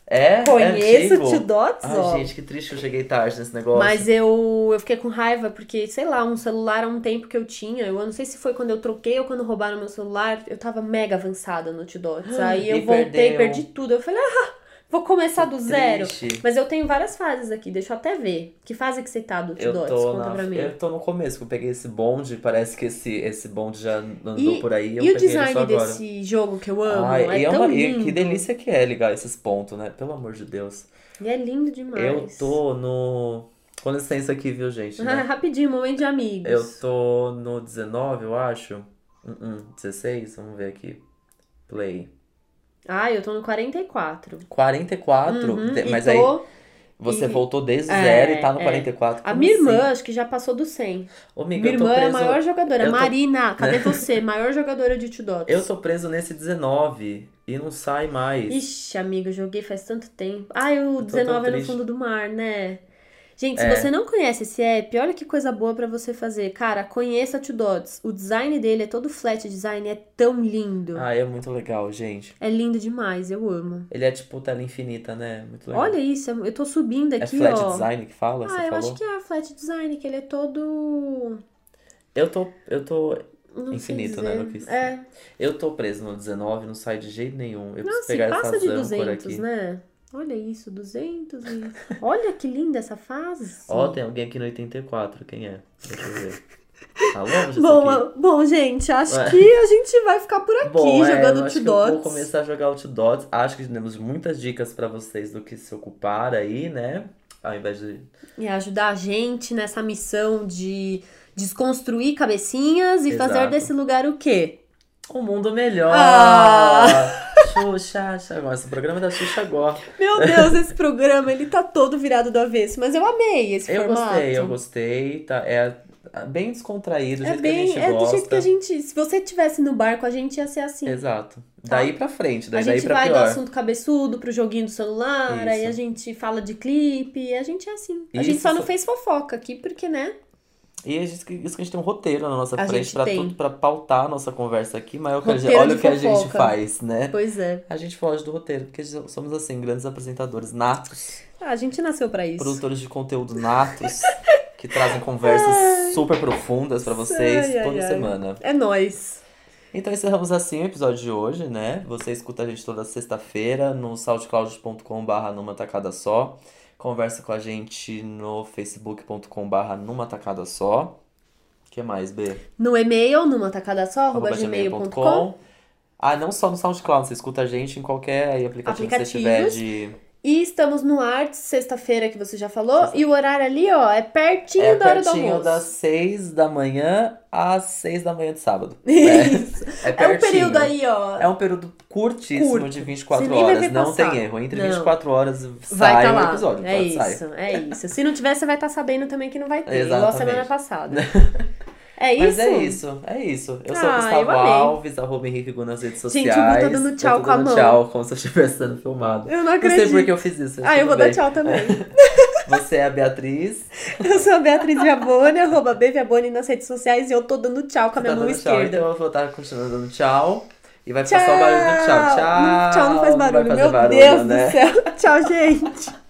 Speaker 1: É?
Speaker 2: Conheço
Speaker 1: é
Speaker 2: o Tio? Dots,
Speaker 1: Ai,
Speaker 2: ó.
Speaker 1: gente, que triste que eu cheguei tarde nesse negócio.
Speaker 2: Mas eu, eu fiquei com raiva porque, sei lá, um celular há um tempo que eu tinha. Eu não sei se foi quando eu troquei ou quando roubaram meu celular. Eu tava mega avançada no T-Dots. Aí eu
Speaker 1: E
Speaker 2: voltei,
Speaker 1: perdeu.
Speaker 2: perdi tudo. Eu falei, ah, vou começar do zero.
Speaker 1: Triste.
Speaker 2: Mas eu tenho várias fases aqui, deixa eu até ver. Que fase que você tá do
Speaker 1: tô,
Speaker 2: Conta
Speaker 1: na,
Speaker 2: pra mim.
Speaker 1: eu tô no começo, que eu peguei esse bonde, parece que esse, esse bonde já andou
Speaker 2: E-
Speaker 1: por aí. eu
Speaker 2: E o design desse jogo que eu amo?
Speaker 1: Ai,
Speaker 2: é
Speaker 1: e, é
Speaker 2: tão
Speaker 1: uma, e
Speaker 2: lindo.
Speaker 1: que delícia que é ligar esses pontos, né? Pelo amor de Deus.
Speaker 2: E é lindo demais.
Speaker 1: Eu tô no. Com licença aqui, viu, gente? Né?
Speaker 2: rapidinho, momento de amigos.
Speaker 1: Eu tô no 19, eu acho. Uh -uh, 16, vamos ver aqui. Play.
Speaker 2: Ah, eu tô no 44.
Speaker 1: 44,
Speaker 2: Uhum,
Speaker 1: mas
Speaker 2: tô-
Speaker 1: aí você
Speaker 2: e-
Speaker 1: voltou desde
Speaker 2: É,
Speaker 1: zero e tá no
Speaker 2: é.
Speaker 1: 44.
Speaker 2: A
Speaker 1: Como
Speaker 2: minha irmã,
Speaker 1: assim?
Speaker 2: acho que já passou do 100.
Speaker 1: Ô, amiga,
Speaker 2: Minha irmã é a
Speaker 1: preso-
Speaker 2: maior jogadora.
Speaker 1: tô-
Speaker 2: Marina, cadê você? Maior jogadora de T-Dots.
Speaker 1: Eu tô preso nesse 19 e não sai mais.
Speaker 2: Ixi, amiga, eu joguei faz tanto tempo. Ai, o
Speaker 1: tô
Speaker 2: 19
Speaker 1: tão
Speaker 2: é no fundo do mar, né? Gente, se
Speaker 1: É.
Speaker 2: você não conhece esse app, olha que coisa boa pra você fazer. Cara, conheça T-Dots. O design dele é todo flat design, é tão lindo.
Speaker 1: Ah, é muito legal, gente.
Speaker 2: É lindo demais, eu amo.
Speaker 1: Ele é tipo tela infinita, né? Muito legal.
Speaker 2: Olha isso, eu tô subindo
Speaker 1: é
Speaker 2: aqui,
Speaker 1: flat
Speaker 2: ó.
Speaker 1: design que fala?
Speaker 2: Ah,
Speaker 1: você
Speaker 2: eu
Speaker 1: falou?
Speaker 2: acho que é flat design, que ele é todo.
Speaker 1: Eu tô. Eu tô.
Speaker 2: Não
Speaker 1: Infinito, né, que-
Speaker 2: É.
Speaker 1: Eu tô preso no 19, não sai de jeito nenhum. Eu preciso
Speaker 2: Nossa,
Speaker 1: pegar
Speaker 2: passa
Speaker 1: essa
Speaker 2: de
Speaker 1: zan por
Speaker 2: 200,
Speaker 1: aqui.
Speaker 2: né? Olha isso, 200 e... Olha que linda essa fase.
Speaker 1: Ó, tem alguém aqui no 84, quem é? Deixa eu ver. Tá longe
Speaker 2: Bom, bom, gente, acho que a gente vai ficar por aqui
Speaker 1: Bom, é,
Speaker 2: jogando
Speaker 1: que eu vou começar a jogar o T-Dots. Acho que temos muitas dicas pra vocês do que se ocupar aí, né? Ao invés de...
Speaker 2: E ajudar a gente nessa missão de desconstruir cabecinhas e fazer
Speaker 1: Exato.
Speaker 2: desse lugar o quê?
Speaker 1: Um mundo melhor!
Speaker 2: Ah!
Speaker 1: Xuxa, Xuxa, esse programa é da Xuxa agora.
Speaker 2: Meu Deus, esse programa, ele tá todo virado do avesso, mas eu amei esse
Speaker 1: Eu
Speaker 2: formato.
Speaker 1: gostei, eu gostei. Tá, é bem descontraído, do
Speaker 2: É
Speaker 1: jeito
Speaker 2: bem,
Speaker 1: que a gente
Speaker 2: é
Speaker 1: gosta.
Speaker 2: do jeito que a gente, se você tivesse no bar com a gente ia ser assim.
Speaker 1: Exato. Daí pra frente, daí,
Speaker 2: A
Speaker 1: daí
Speaker 2: gente
Speaker 1: pra
Speaker 2: vai do
Speaker 1: pior.
Speaker 2: assunto cabeçudo pro joguinho do celular,
Speaker 1: Isso.
Speaker 2: aí a gente fala de clipe, a gente é assim. A
Speaker 1: Isso
Speaker 2: gente só não fez fofoca aqui, porque, né?
Speaker 1: E a gente, isso que a gente tem um roteiro na nossa
Speaker 2: A
Speaker 1: frente pra tudo, pra pautar a nossa conversa aqui, mas olha gente-
Speaker 2: Roteiro
Speaker 1: olha
Speaker 2: de
Speaker 1: o que a gente faz, né?
Speaker 2: Pois é.
Speaker 1: A gente foge do roteiro, porque somos assim, grandes apresentadores natos,
Speaker 2: Ah, a gente nasceu pra isso.
Speaker 1: produtores de conteúdo natos, que trazem conversas super profundas pra vocês
Speaker 2: Ai, ai,
Speaker 1: toda
Speaker 2: ai.
Speaker 1: semana.
Speaker 2: É nóis.
Speaker 1: Então encerramos assim o episódio de hoje, né? Você escuta a gente toda sexta-feira no soundcloud.com.br numa tacada só. Conversa com a gente no facebook.com.br numa tacada só. O que mais, B?
Speaker 2: No e-mail, numa tacada só, arroba gmail.com.
Speaker 1: Ah, não só no SoundCloud, você escuta a gente em qualquer aplicativo que você tiver de.
Speaker 2: E estamos no Arts, sexta-feira, que você já falou. E o horário ali, ó, é pertinho
Speaker 1: É
Speaker 2: da hora do
Speaker 1: pertinho
Speaker 2: almoço.
Speaker 1: das 6 da manhã às 6 da manhã de sábado.
Speaker 2: Isso.
Speaker 1: É,
Speaker 2: É um
Speaker 1: pertinho.
Speaker 2: período aí, ó.
Speaker 1: É um período curtíssimo
Speaker 2: Curto.
Speaker 1: de 24
Speaker 2: Você
Speaker 1: horas. Não
Speaker 2: passar.
Speaker 1: tem erro. Entre
Speaker 2: Não.
Speaker 1: 24 horas
Speaker 2: Vai
Speaker 1: sai
Speaker 2: tá lá.
Speaker 1: episódio.
Speaker 2: é isso, é isso. Se não tiver, você vai estar sabendo também que não vai ter. Igual a
Speaker 1: Exatamente.
Speaker 2: semana passada. É isso?
Speaker 1: Mas é isso, é isso. Eu sou
Speaker 2: Ah,
Speaker 1: Gustavo
Speaker 2: eu.
Speaker 1: Alves, arroba Henrique Gu nas redes
Speaker 2: Gente,
Speaker 1: sociais.
Speaker 2: o Gu tá dando tchau
Speaker 1: eu tô
Speaker 2: com a
Speaker 1: dando
Speaker 2: mão.
Speaker 1: tchau, como se eu estivesse sendo filmado.
Speaker 2: Eu não
Speaker 1: Não
Speaker 2: acredito.
Speaker 1: sei por que eu fiz isso.
Speaker 2: Ah, eu vou dar
Speaker 1: bem.
Speaker 2: tchau também.
Speaker 1: Você é a Beatriz.
Speaker 2: Eu sou a Beatriz Viaboni, arroba B Viaboni nas redes sociais e eu tô dando tchau com a
Speaker 1: Você
Speaker 2: minha
Speaker 1: tá
Speaker 2: mão
Speaker 1: dando tchau,
Speaker 2: esquerda.
Speaker 1: então eu vou estar continuando dando tchau. E vai ficar só o barulho do tchau. Tchau.
Speaker 2: Tchau não faz barulho.
Speaker 1: fazer
Speaker 2: Meu
Speaker 1: barulho,
Speaker 2: Deus
Speaker 1: né?
Speaker 2: do céu. Tchau, gente.